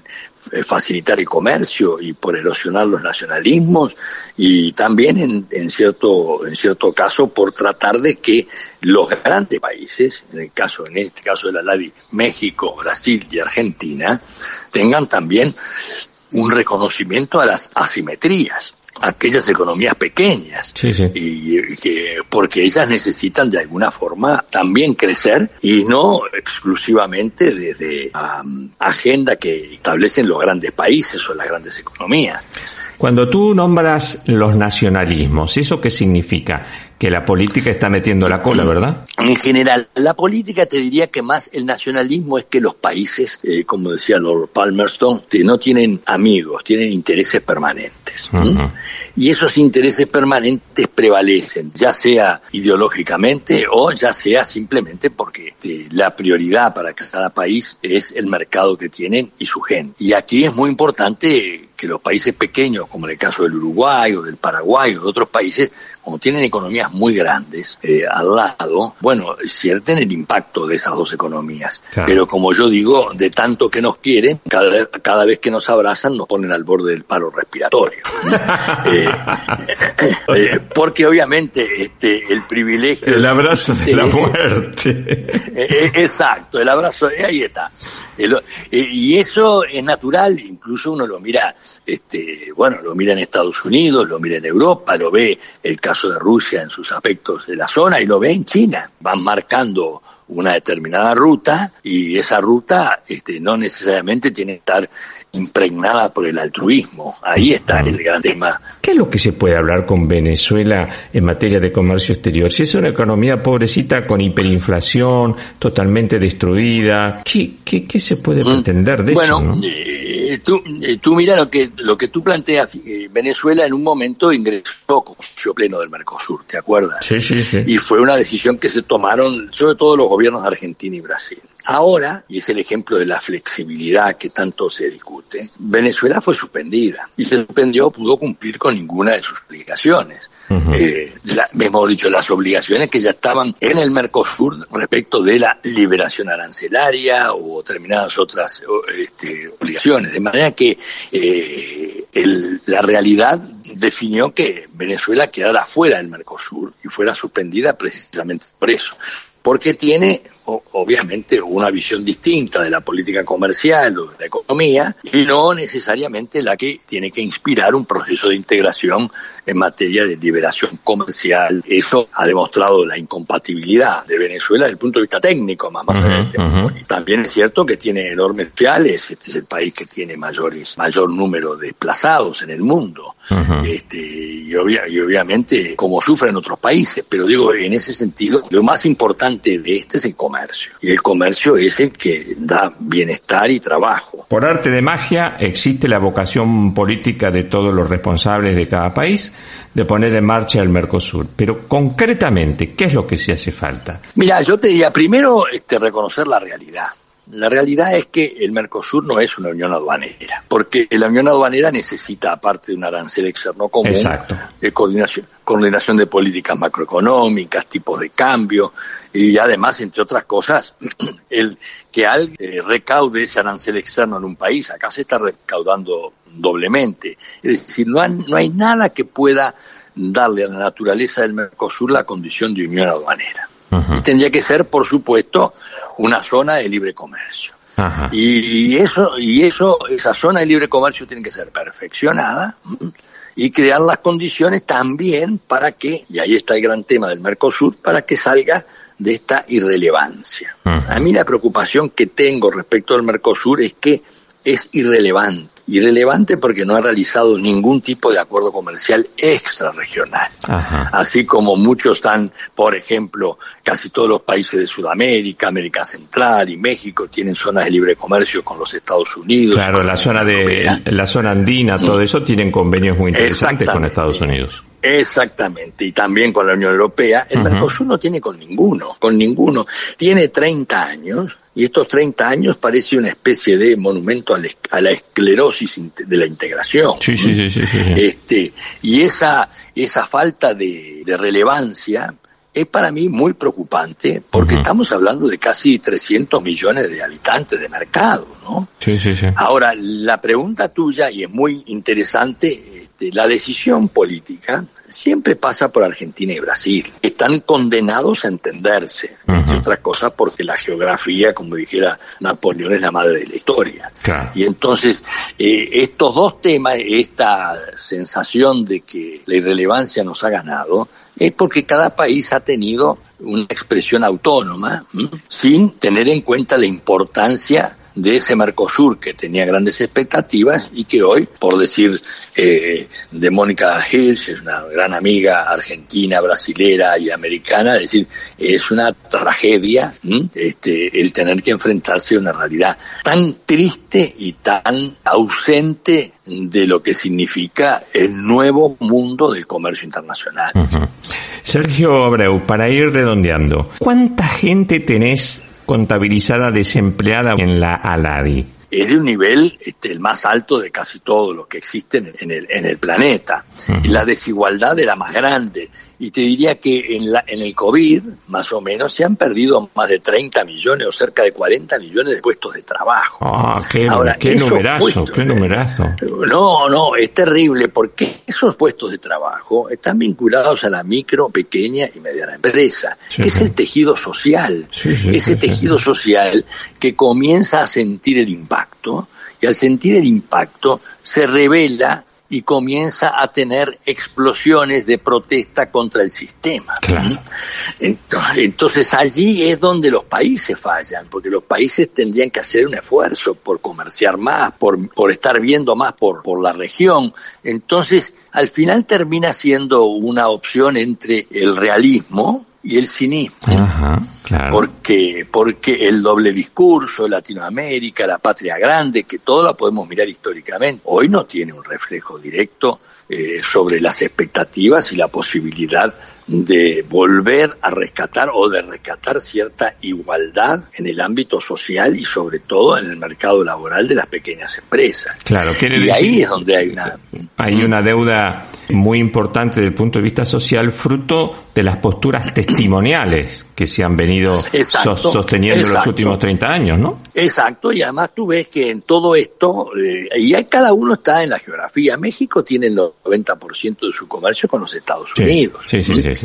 facilitar el comercio y por erosionar los nacionalismos y también en, en, cierto en cierto caso por tratar de que los grandes países en el caso en este caso de la LADI México Brasil y Argentina tengan también un reconocimiento a las asimetrías aquellas economías pequeñas y que porque ellas necesitan de alguna forma también crecer y no exclusivamente desde la agenda que establecen los grandes países o las grandes economías. Cuando tú nombras los nacionalismos, ¿eso qué significa? Que la política está metiendo la cola, ¿verdad? En general, la política te diría que más el nacionalismo es que los países, eh, como decía Lord Palmerston, no tienen amigos, tienen intereses permanentes. Y esos intereses permanentes prevalecen, ya sea ideológicamente o ya sea simplemente porque este, la prioridad para cada país es el mercado que tienen y su gente. Y aquí es muy importante que los países pequeños, como en el caso del Uruguay o del Paraguay o de otros países, como tienen economías muy grandes eh, al lado, bueno, cierten el impacto de esas dos economías. Pero como yo digo, de tanto que nos quieren, cada, cada vez que nos abrazan nos ponen al borde del paro respiratorio. Eh, eh, porque obviamente este, el privilegio... El abrazo de la muerte. exacto, el abrazo, ahí está. y eso es natural, incluso uno lo mira este, bueno, lo mira en Estados Unidos, lo mira en Europa, lo ve el caso de Rusia en sus aspectos de la zona y lo ve en China. Van marcando una determinada ruta y esa ruta este, no necesariamente tiene que estar impregnada por el altruismo. Ahí está el gran tema. ¿Qué es lo que se puede hablar con Venezuela en materia de comercio exterior? Si es una economía pobrecita con hiperinflación, totalmente destruida, ¿qué, qué, se puede pretender de eso? Bueno, eh, tú, eh, tú mira lo que, lo que tú planteas, Venezuela en un momento ingresó como socio pleno del Mercosur, ¿te acuerdas? Sí, sí, sí. Y fue una decisión que se tomaron sobre todo los gobiernos de Argentina y Brasil. Ahora, y es el ejemplo de la flexibilidad que tanto se discute, Venezuela fue suspendida y se suspendió, pudo cumplir con ninguna de sus obligaciones. Eh, mejor dicho, las obligaciones que ya estaban en el Mercosur respecto de la liberación arancelaria o determinadas otras este, obligaciones. De manera que eh, la realidad definió que Venezuela quedara fuera del Mercosur y fuera suspendida precisamente por eso porque tiene obviamente una visión distinta de la política comercial o de la economía y no necesariamente la que tiene que inspirar un proceso de integración en materia de liberación comercial. Eso ha demostrado la incompatibilidad de Venezuela desde el punto de vista técnico, más, más allá También es cierto que tiene enormes sociales, este es el país que tiene mayores, mayor número de desplazados en el mundo. este, y, y obviamente como sufren otros países, pero digo, en ese sentido, lo más importante de este es el comercio. Y el comercio es el que da bienestar y trabajo. Por arte de magia existe la vocación política de todos los responsables de cada país de poner en marcha el Mercosur. Pero concretamente, ¿qué es lo que se hace falta? Mira, yo te diría primero este, reconocer la realidad. La realidad es que el Mercosur no es una unión aduanera, porque la unión aduanera necesita, aparte de un arancel externo común, de coordinación, coordinación de políticas macroeconómicas, tipos de cambio, y además, entre otras cosas, el que alguien eh, recaude ese arancel externo en un país, acá se está recaudando doblemente. Es decir, no no hay nada que pueda darle a la naturaleza del Mercosur la condición de unión aduanera. Y tendría que ser, por supuesto, una zona de libre comercio. Y, eso, y eso, esa zona de libre comercio tiene que ser perfeccionada y crear las condiciones también para que, y ahí está el gran tema del Mercosur, para que salga de esta irrelevancia. A mí la preocupación que tengo respecto al Mercosur es que es irrelevante Irrelevante porque no ha realizado ningún tipo de acuerdo comercial extrarregional. Así como muchos están, por ejemplo, casi todos los países de Sudamérica, América Central y México tienen zonas de libre comercio con los Estados Unidos. Claro, la zona de la zona andina, todo mm. eso tienen convenios muy interesantes con Estados Unidos. Exactamente, y también con la Unión Europea. El Mercosur no tiene con ninguno, con ninguno. Tiene 30 años y estos 30 años parece una especie de monumento a la, esclerosis de la integración. Sí, sí, sí, Este, y esa, esa falta de, relevancia es para mí muy preocupante porque estamos hablando de casi 300 millones de habitantes de mercado, ¿no? Sí, sí, sí. Ahora, la pregunta tuya, y es muy interesante, este, la decisión política siempre pasa por Argentina y Brasil. Están condenados a entenderse, entre otras cosas porque la geografía, como dijera Napoleón, es la madre de la historia. Y entonces, eh, estos dos temas, esta sensación de que la irrelevancia nos ha ganado, es porque cada país ha tenido una expresión autónoma, sin tener en cuenta la importancia de ese Mercosur que tenía grandes expectativas y que hoy, por decir eh, de Mónica Hirsch, es una gran amiga argentina, brasilera y americana, es decir, es una tragedia este, el tener que enfrentarse a una realidad tan triste y tan ausente de lo que significa el nuevo mundo del comercio internacional. Sergio Abreu, para ir redondeando, ¿cuánta gente tenés contabilizada desempleada en la ALADI es de un nivel este, el más alto de casi todo lo que existe en el, en el planeta. la desigualdad era más grande. Y te diría que en, la, en el COVID, más o menos, se han perdido más de 30 millones o cerca de 40 millones de puestos de trabajo. Ah, qué, Ahora, qué numerazo, qué numerazo. No, no, es terrible porque esos puestos de trabajo están vinculados a la micro, pequeña y mediana empresa. es el tejido social. ese tejido social que comienza a sentir el impacto y al sentir el impacto se revela y comienza a tener explosiones de protesta contra el sistema. Entonces allí es donde los países fallan, porque los países tendrían que hacer un esfuerzo por comerciar más, por, por estar viendo más por, por la región. Entonces, al final termina siendo una opción entre el realismo, y el cinismo. Porque, porque el doble discurso, Latinoamérica, la patria grande, que todo lo podemos mirar históricamente, hoy no tiene un reflejo directo eh, sobre las expectativas y la posibilidad de volver a rescatar o de rescatar cierta igualdad en el ámbito social y sobre todo en el mercado laboral de las pequeñas empresas. Claro, y ahí es donde hay una hay una deuda muy importante desde el punto de vista social fruto de las posturas testimoniales que se han venido sosteniendo en los últimos 30 años, ¿no? Exacto, y además tú ves que en todo esto, eh, y cada uno está en la geografía. México tiene el 90% de su comercio con los Estados Unidos. Sí, sí, sí,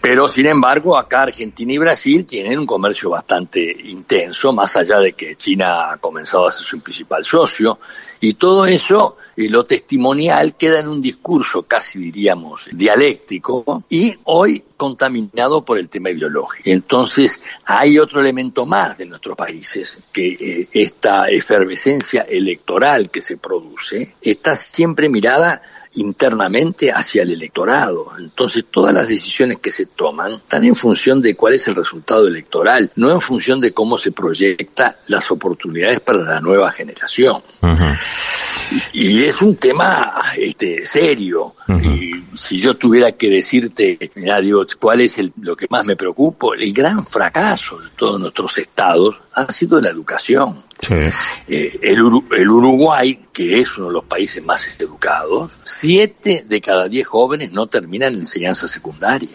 Pero sin embargo, acá Argentina y Brasil tienen un comercio bastante intenso, más allá de que China ha comenzado a ser su principal socio. Y todo eso, y lo testimonial, queda en un discurso casi diríamos dialéctico y hoy contaminado por el tema ideológico. Entonces, hay otro elemento más de nuestros países, que eh, esta efervescencia electoral que se produce está siempre mirada internamente hacia el electorado. Entonces todas las decisiones que se toman están en función de cuál es el resultado electoral, no en función de cómo se proyecta las oportunidades para la nueva generación. y, es un tema este, serio. Y si yo tuviera que decirte, mira, digo, cuál es el, lo que más me preocupa, el gran fracaso de todos nuestros estados ha sido la educación. Eh, el, el, Uruguay, que es uno de los países más educados, siete de cada diez jóvenes no terminan enseñanza secundaria.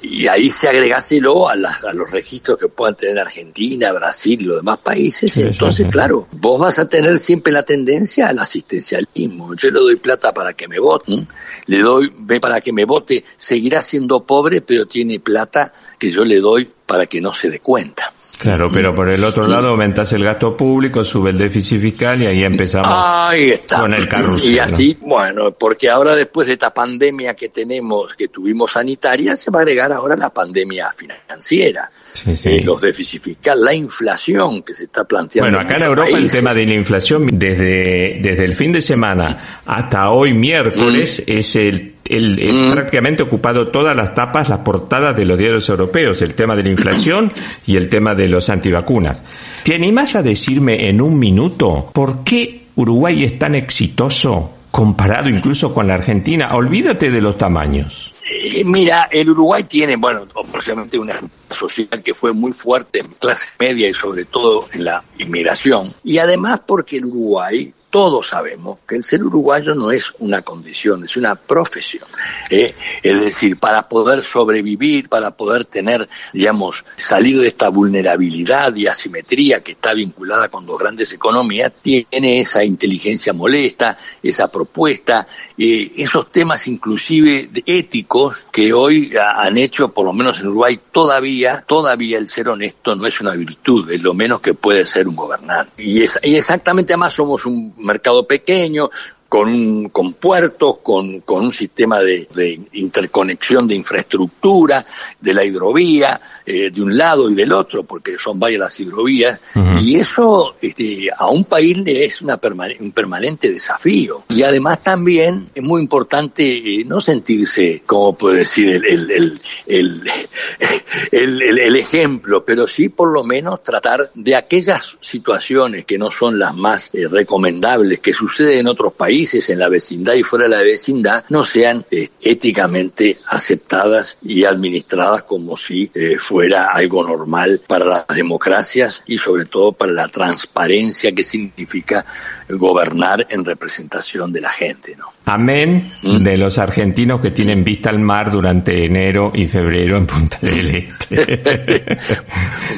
Y ahí se agregáselo a, a, los registros que puedan tener Argentina, Brasil y los demás países. entonces, claro, vos vas a tener siempre la tendencia al asistencialismo. Yo le doy plata para que me voten, le doy para que me vote, seguirá siendo pobre, pero tiene plata que yo le doy para que no se dé cuenta. Claro, pero por el otro lado aumentas el gasto público, sube el déficit fiscal y ahí empezamos Ahí está. con el carrusel. Y ¿no? así, bueno, porque ahora después de esta pandemia que tenemos, que tuvimos sanitaria, se va a agregar ahora la pandemia financiera, Sí, sí. eh, los déficits fiscales, la inflación que se está planteando. Bueno, acá en Europa el tema de la inflación desde, desde el fin de semana hasta hoy miércoles es el, el- el prácticamente ocupado todas las tapas, las portadas de los diarios europeos, el tema de la inflación y el tema de los antivacunas. ¿Te animás a decirme en un minuto por qué Uruguay es tan exitoso comparado incluso con la Argentina? Olvídate de los tamaños. Eh, mira, el Uruguay tiene, bueno, precisamente una sociedad que fue muy fuerte en clase media y sobre todo en la inmigración. Y además porque el Uruguay, todos sabemos que el ser uruguayo no es una condición, es una profesión. ¿eh? Es decir, para poder sobrevivir, para poder tener, digamos, salir de esta vulnerabilidad y asimetría que está vinculada con dos grandes economías, tiene esa inteligencia molesta, esa propuesta, eh, esos temas inclusive éticos que hoy ha- han hecho, por lo menos en Uruguay, todavía, todavía el ser honesto no es una virtud, es lo menos que puede ser un gobernante. Y, es, y exactamente además somos un mercado pequeño, con, un, con puertos, con, con un sistema de, de interconexión de infraestructura, de la hidrovía, eh, de un lado y del otro, porque son varias las hidrovías, Ujú. y eso este, a un país le es una permane- un permanente desafío. Y además también es muy importante eh, no sentirse, como puedo decir, el, el, el, el, el- el- el ejemplo, pero sí por lo menos tratar de aquellas situaciones que no son las más eh, recomendables, que suceden en otros países, en la vecindad y fuera de la vecindad, no sean eh, éticamente aceptadas y administradas como si eh, fuera algo normal para las democracias y sobre todo para la transparencia que significa gobernar en representación de la gente, ¿no? Amén de los argentinos que tienen vista al mar durante enero y febrero en Punta del Este.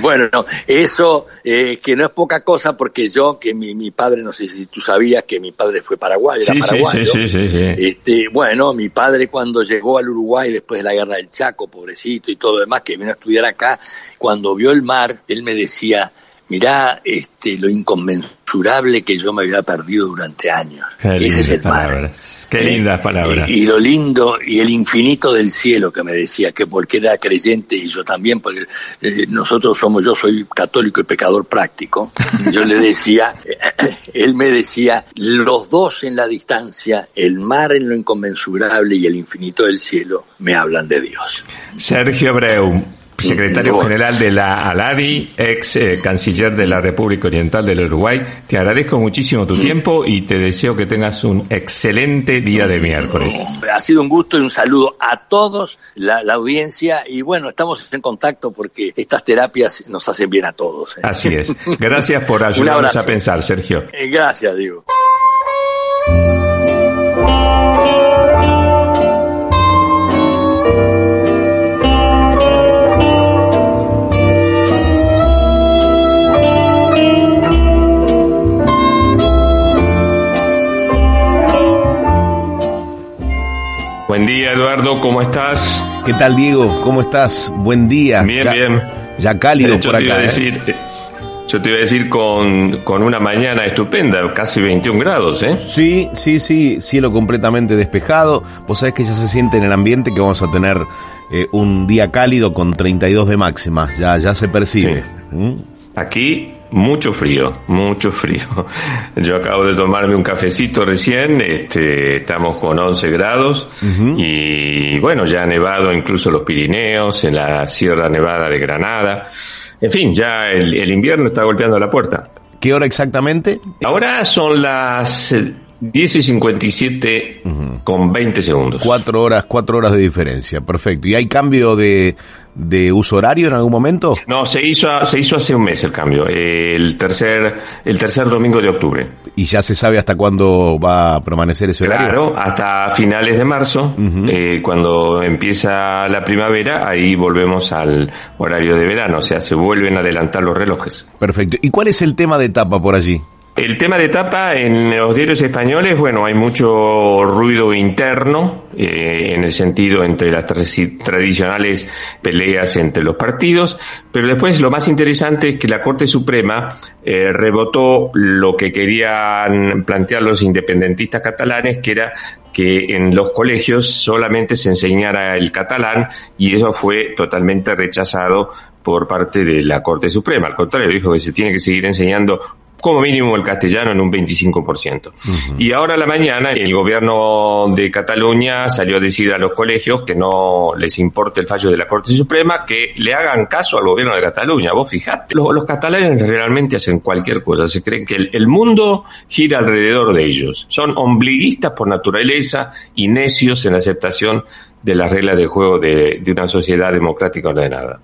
Bueno, no, eso eh, que no es poca cosa porque yo, que mi, mi padre, no sé si tú sabías que mi padre fue paraguayo, era Sí, sí, paraguayo. sí, sí, sí, sí. Este, bueno, mi padre cuando llegó al Uruguay después de la guerra del Chaco, pobrecito y todo lo demás, que vino a estudiar acá, cuando vio el mar, él me decía, mirá, este, lo inconmensurable que yo me había perdido durante años. Qué Ese es el mar. palabras. Qué lindas palabras. Y, y lo lindo y el infinito del cielo que me decía, que porque era creyente y yo también, porque eh, nosotros somos, yo soy católico y pecador práctico, yo le decía, él me decía, los dos en la distancia, el mar en lo inconmensurable y el infinito del cielo, me hablan de Dios. Sergio Abreu, secretario general de la ALADI, ex eh, canciller de la República Oriental del Uruguay, te agradezco muchísimo tu tiempo y te deseo que tengas un excelente día de miércoles. Ha sido un gusto y un saludo a todos, la, la audiencia, y bueno, estamos en contacto porque estas terapias nos hacen bien a todos. ¿eh? Así es. Gracias por ayudarnos a pensar, Sergio. Eh, Gracias, Diego. Buen día, Eduardo, ¿cómo estás? ¿Qué tal, Diego? ¿Cómo estás? Buen día. Bien, Ya- bien. Ya cálido yo por te iba acá. a ¿eh? decir, eh, yo te iba a decir con, con una mañana estupenda, casi 21 grados, ¿eh? Sí, sí, sí, cielo completamente despejado. Vos sabés que ya se siente en el ambiente que vamos a tener eh, un día cálido con 32 de máxima. Ya, ya se percibe. ¿Mm? Aquí mucho frío, mucho frío. Yo acabo de tomarme un cafecito recién, este, estamos con 11 grados y bueno, ya ha nevado incluso los Pirineos, en la Sierra Nevada de Granada. En fin, ya el, el invierno está golpeando la puerta. ¿Qué hora exactamente? Ahora son las 10 y 57 con 20 segundos. Cuatro horas, cuatro horas de diferencia. Perfecto. ¿Y hay cambio de, de uso horario en algún momento? No, se hizo, se hizo hace un mes el cambio, eh, el tercer, el tercer domingo de octubre. ¿Y ya se sabe hasta cuándo va a permanecer ese horario? Claro, hasta finales de marzo, eh, cuando empieza la primavera, ahí volvemos al horario de verano, o sea, se vuelven a adelantar los relojes. Perfecto. ¿Y cuál es el tema de etapa por allí? El tema de tapa en los diarios españoles, bueno, hay mucho ruido interno, eh, en el sentido entre las tradicionales peleas entre los partidos, pero después lo más interesante es que la Corte Suprema eh, rebotó lo que querían plantear los independentistas catalanes, que era que en los colegios solamente se enseñara el catalán y eso fue totalmente rechazado por parte de la Corte Suprema. Al contrario, dijo que se tiene que seguir enseñando como mínimo el castellano en un 25%. Y ahora a la mañana el gobierno de Cataluña salió a decir a los colegios que no les importe el fallo de la Corte Suprema, que le hagan caso al gobierno de Cataluña. Vos fijate, los, catalanes realmente hacen cualquier cosa, se creen que el, mundo gira alrededor de ellos. Son ombliguistas por naturaleza y necios en la aceptación de las reglas de juego de, una sociedad democrática ordenada.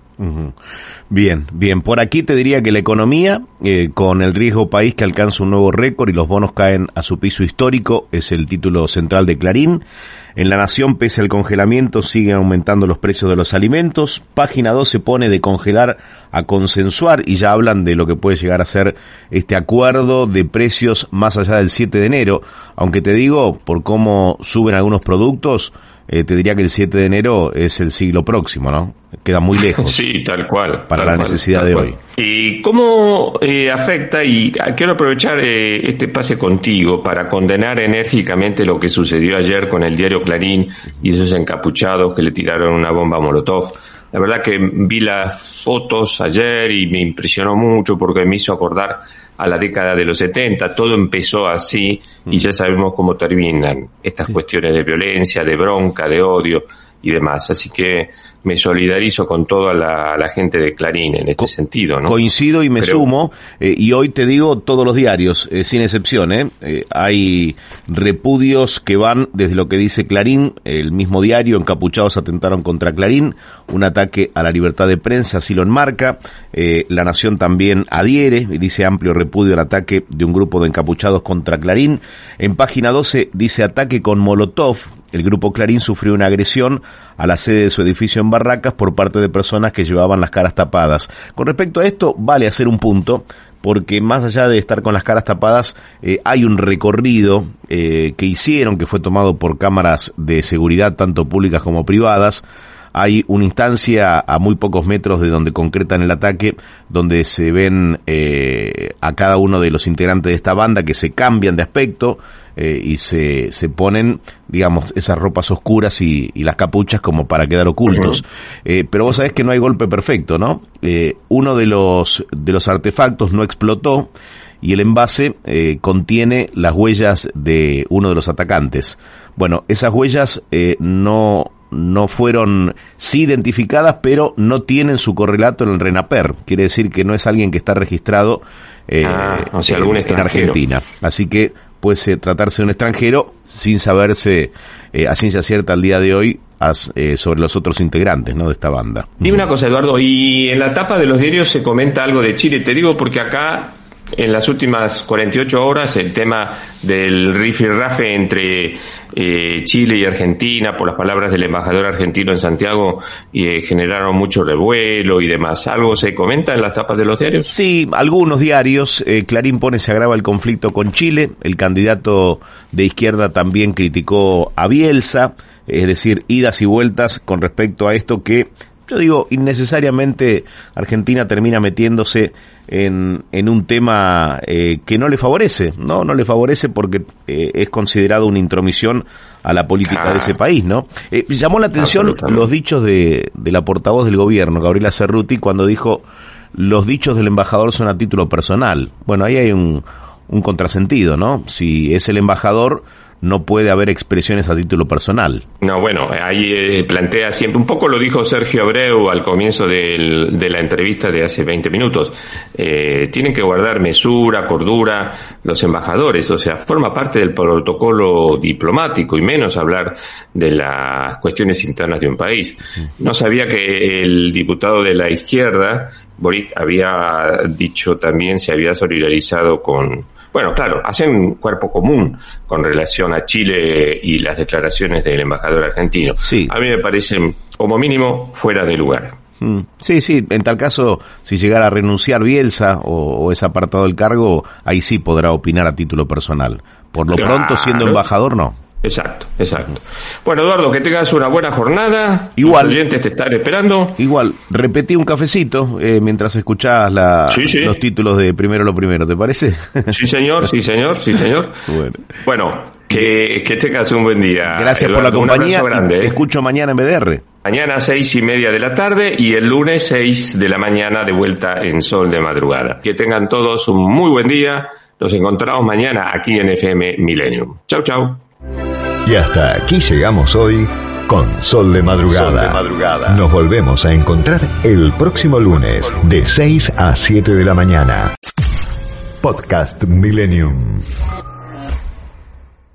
Bien, bien. Por aquí te diría que la economía, eh, con el riesgo país que alcanza un nuevo récord y los bonos caen a su piso histórico, es el título central de Clarín. En La Nación, pese al congelamiento, siguen aumentando los precios de los alimentos. Página 2 se pone de congelar a consensuar y ya hablan de lo que puede llegar a ser este acuerdo de precios más allá del 7 de enero. Aunque te digo, por cómo suben algunos productos, eh, te diría que el 7 de enero es el siglo próximo, ¿no? Queda muy lejos. Sí, tal cual. Para la necesidad de hoy. ¿Y cómo eh, afecta? Y quiero aprovechar eh, este pase contigo para condenar enérgicamente lo que sucedió ayer con el diario Clarín y esos encapuchados que le tiraron una bomba a Molotov. La verdad que vi las fotos ayer y me impresionó mucho porque me hizo acordar a la década de los 70. Todo empezó así y ya sabemos cómo terminan estas cuestiones de violencia, de bronca, de odio y demás. Así que me solidarizo con toda la, gente de Clarín en este sentido. ¿no? Coincido y me sumo, eh, y hoy te digo todos los diarios, eh, sin excepción, ¿eh? ¿eh? hay repudios que van desde lo que dice Clarín, el mismo diario, encapuchados atentaron contra Clarín, un ataque a la libertad de prensa, así lo enmarca, La Nación también adhiere, y dice amplio repudio al ataque de un grupo de encapuchados contra Clarín, en página 12 dice ataque con Molotov, el grupo Clarín sufrió una agresión a la sede de su edificio en Barracas por parte de personas que llevaban las caras tapadas. Con respecto a esto, vale hacer un punto porque más allá de estar con las caras tapadas, eh, hay un recorrido eh, que hicieron, que fue tomado por cámaras de seguridad, tanto públicas como privadas. Hay una instancia a muy pocos metros de donde concretan el ataque, donde se ven eh, a cada uno de los integrantes de esta banda que se cambian de aspecto, eh, y se, se ponen, digamos, esas ropas oscuras y, las capuchas como para quedar ocultos. Eh, pero vos sabés que no hay golpe perfecto, ¿no? Eh, uno de los, de los artefactos no explotó y el envase contiene las huellas de uno de los atacantes. Bueno, esas huellas no, no fueron sí identificadas, pero no tienen su correlato en el RENAPER. Quiere decir que no es alguien que está registrado ah, algún en Argentina. Así que puede tratarse de un extranjero sin saberse eh, a ciencia cierta al día de hoy eh, sobre los otros integrantes ¿no? de esta banda. Dime una cosa, Eduardo, y en la tapa de los diarios se comenta algo de Chile. Te digo porque acá en las últimas 48 horas el tema del rifirrafe entre eh, Chile y Argentina, por las palabras del embajador argentino en Santiago, eh, generaron mucho revuelo y demás. ¿Algo se comenta en las tapas de los diarios? Sí, algunos diarios. Eh, Clarín pone se agrava el conflicto con Chile. El candidato de izquierda también criticó a Bielsa, es decir, idas y vueltas con respecto a esto que yo digo, innecesariamente Argentina termina metiéndose en, en un tema eh, que no le favorece, ¿no? No le favorece porque eh, es considerado una intromisión a la política de ese país, ¿no? Eh, llamó la atención los dichos de, de la portavoz del gobierno, Gabriela Cerruti, cuando dijo los dichos del embajador son a título personal. Bueno, ahí hay un, un contrasentido, ¿no? Si es el embajador, no puede haber expresiones a título personal. No, bueno, ahí eh, plantea siempre, un poco lo dijo Sergio Abreu al comienzo del, de la entrevista de hace 20 minutos, eh, tienen que guardar mesura, cordura los embajadores, o sea, forma parte del protocolo diplomático y menos hablar de las cuestiones internas de un país. No sabía que el diputado de la izquierda, Boric, había dicho también, se había solidarizado con bueno, claro, hacen un cuerpo común con relación a Chile y las declaraciones del embajador argentino. Sí. A mí me parecen, como mínimo, fuera de lugar. Mm. Sí, sí, en tal caso, si llegara a renunciar Bielsa o, es apartado del cargo, ahí sí podrá opinar a título personal. Por lo pronto, siendo embajador, no. Exacto, exacto. Bueno, Eduardo, que tengas una buena jornada. Igual. Los oyentes te están esperando. Igual, repetí un cafecito eh, mientras escuchabas la, los títulos de Primero lo Primero, ¿te parece? Sí, señor, sí, señor, sí, señor. bueno. bueno, que, que tengas un buen día. Gracias por la compañía. Grande, te ¿eh? escucho mañana en BDR. Mañana a seis y media de la tarde y el lunes seis de la mañana de vuelta en Sol de Madrugada. Que tengan todos un muy buen día. Nos encontramos mañana aquí en FM Millennium. Chau, chau. Y hasta aquí llegamos hoy con Sol de Madrugada. Madrugada. Nos volvemos a encontrar el próximo lunes de 6 a 7 de la mañana. Podcast Millennium.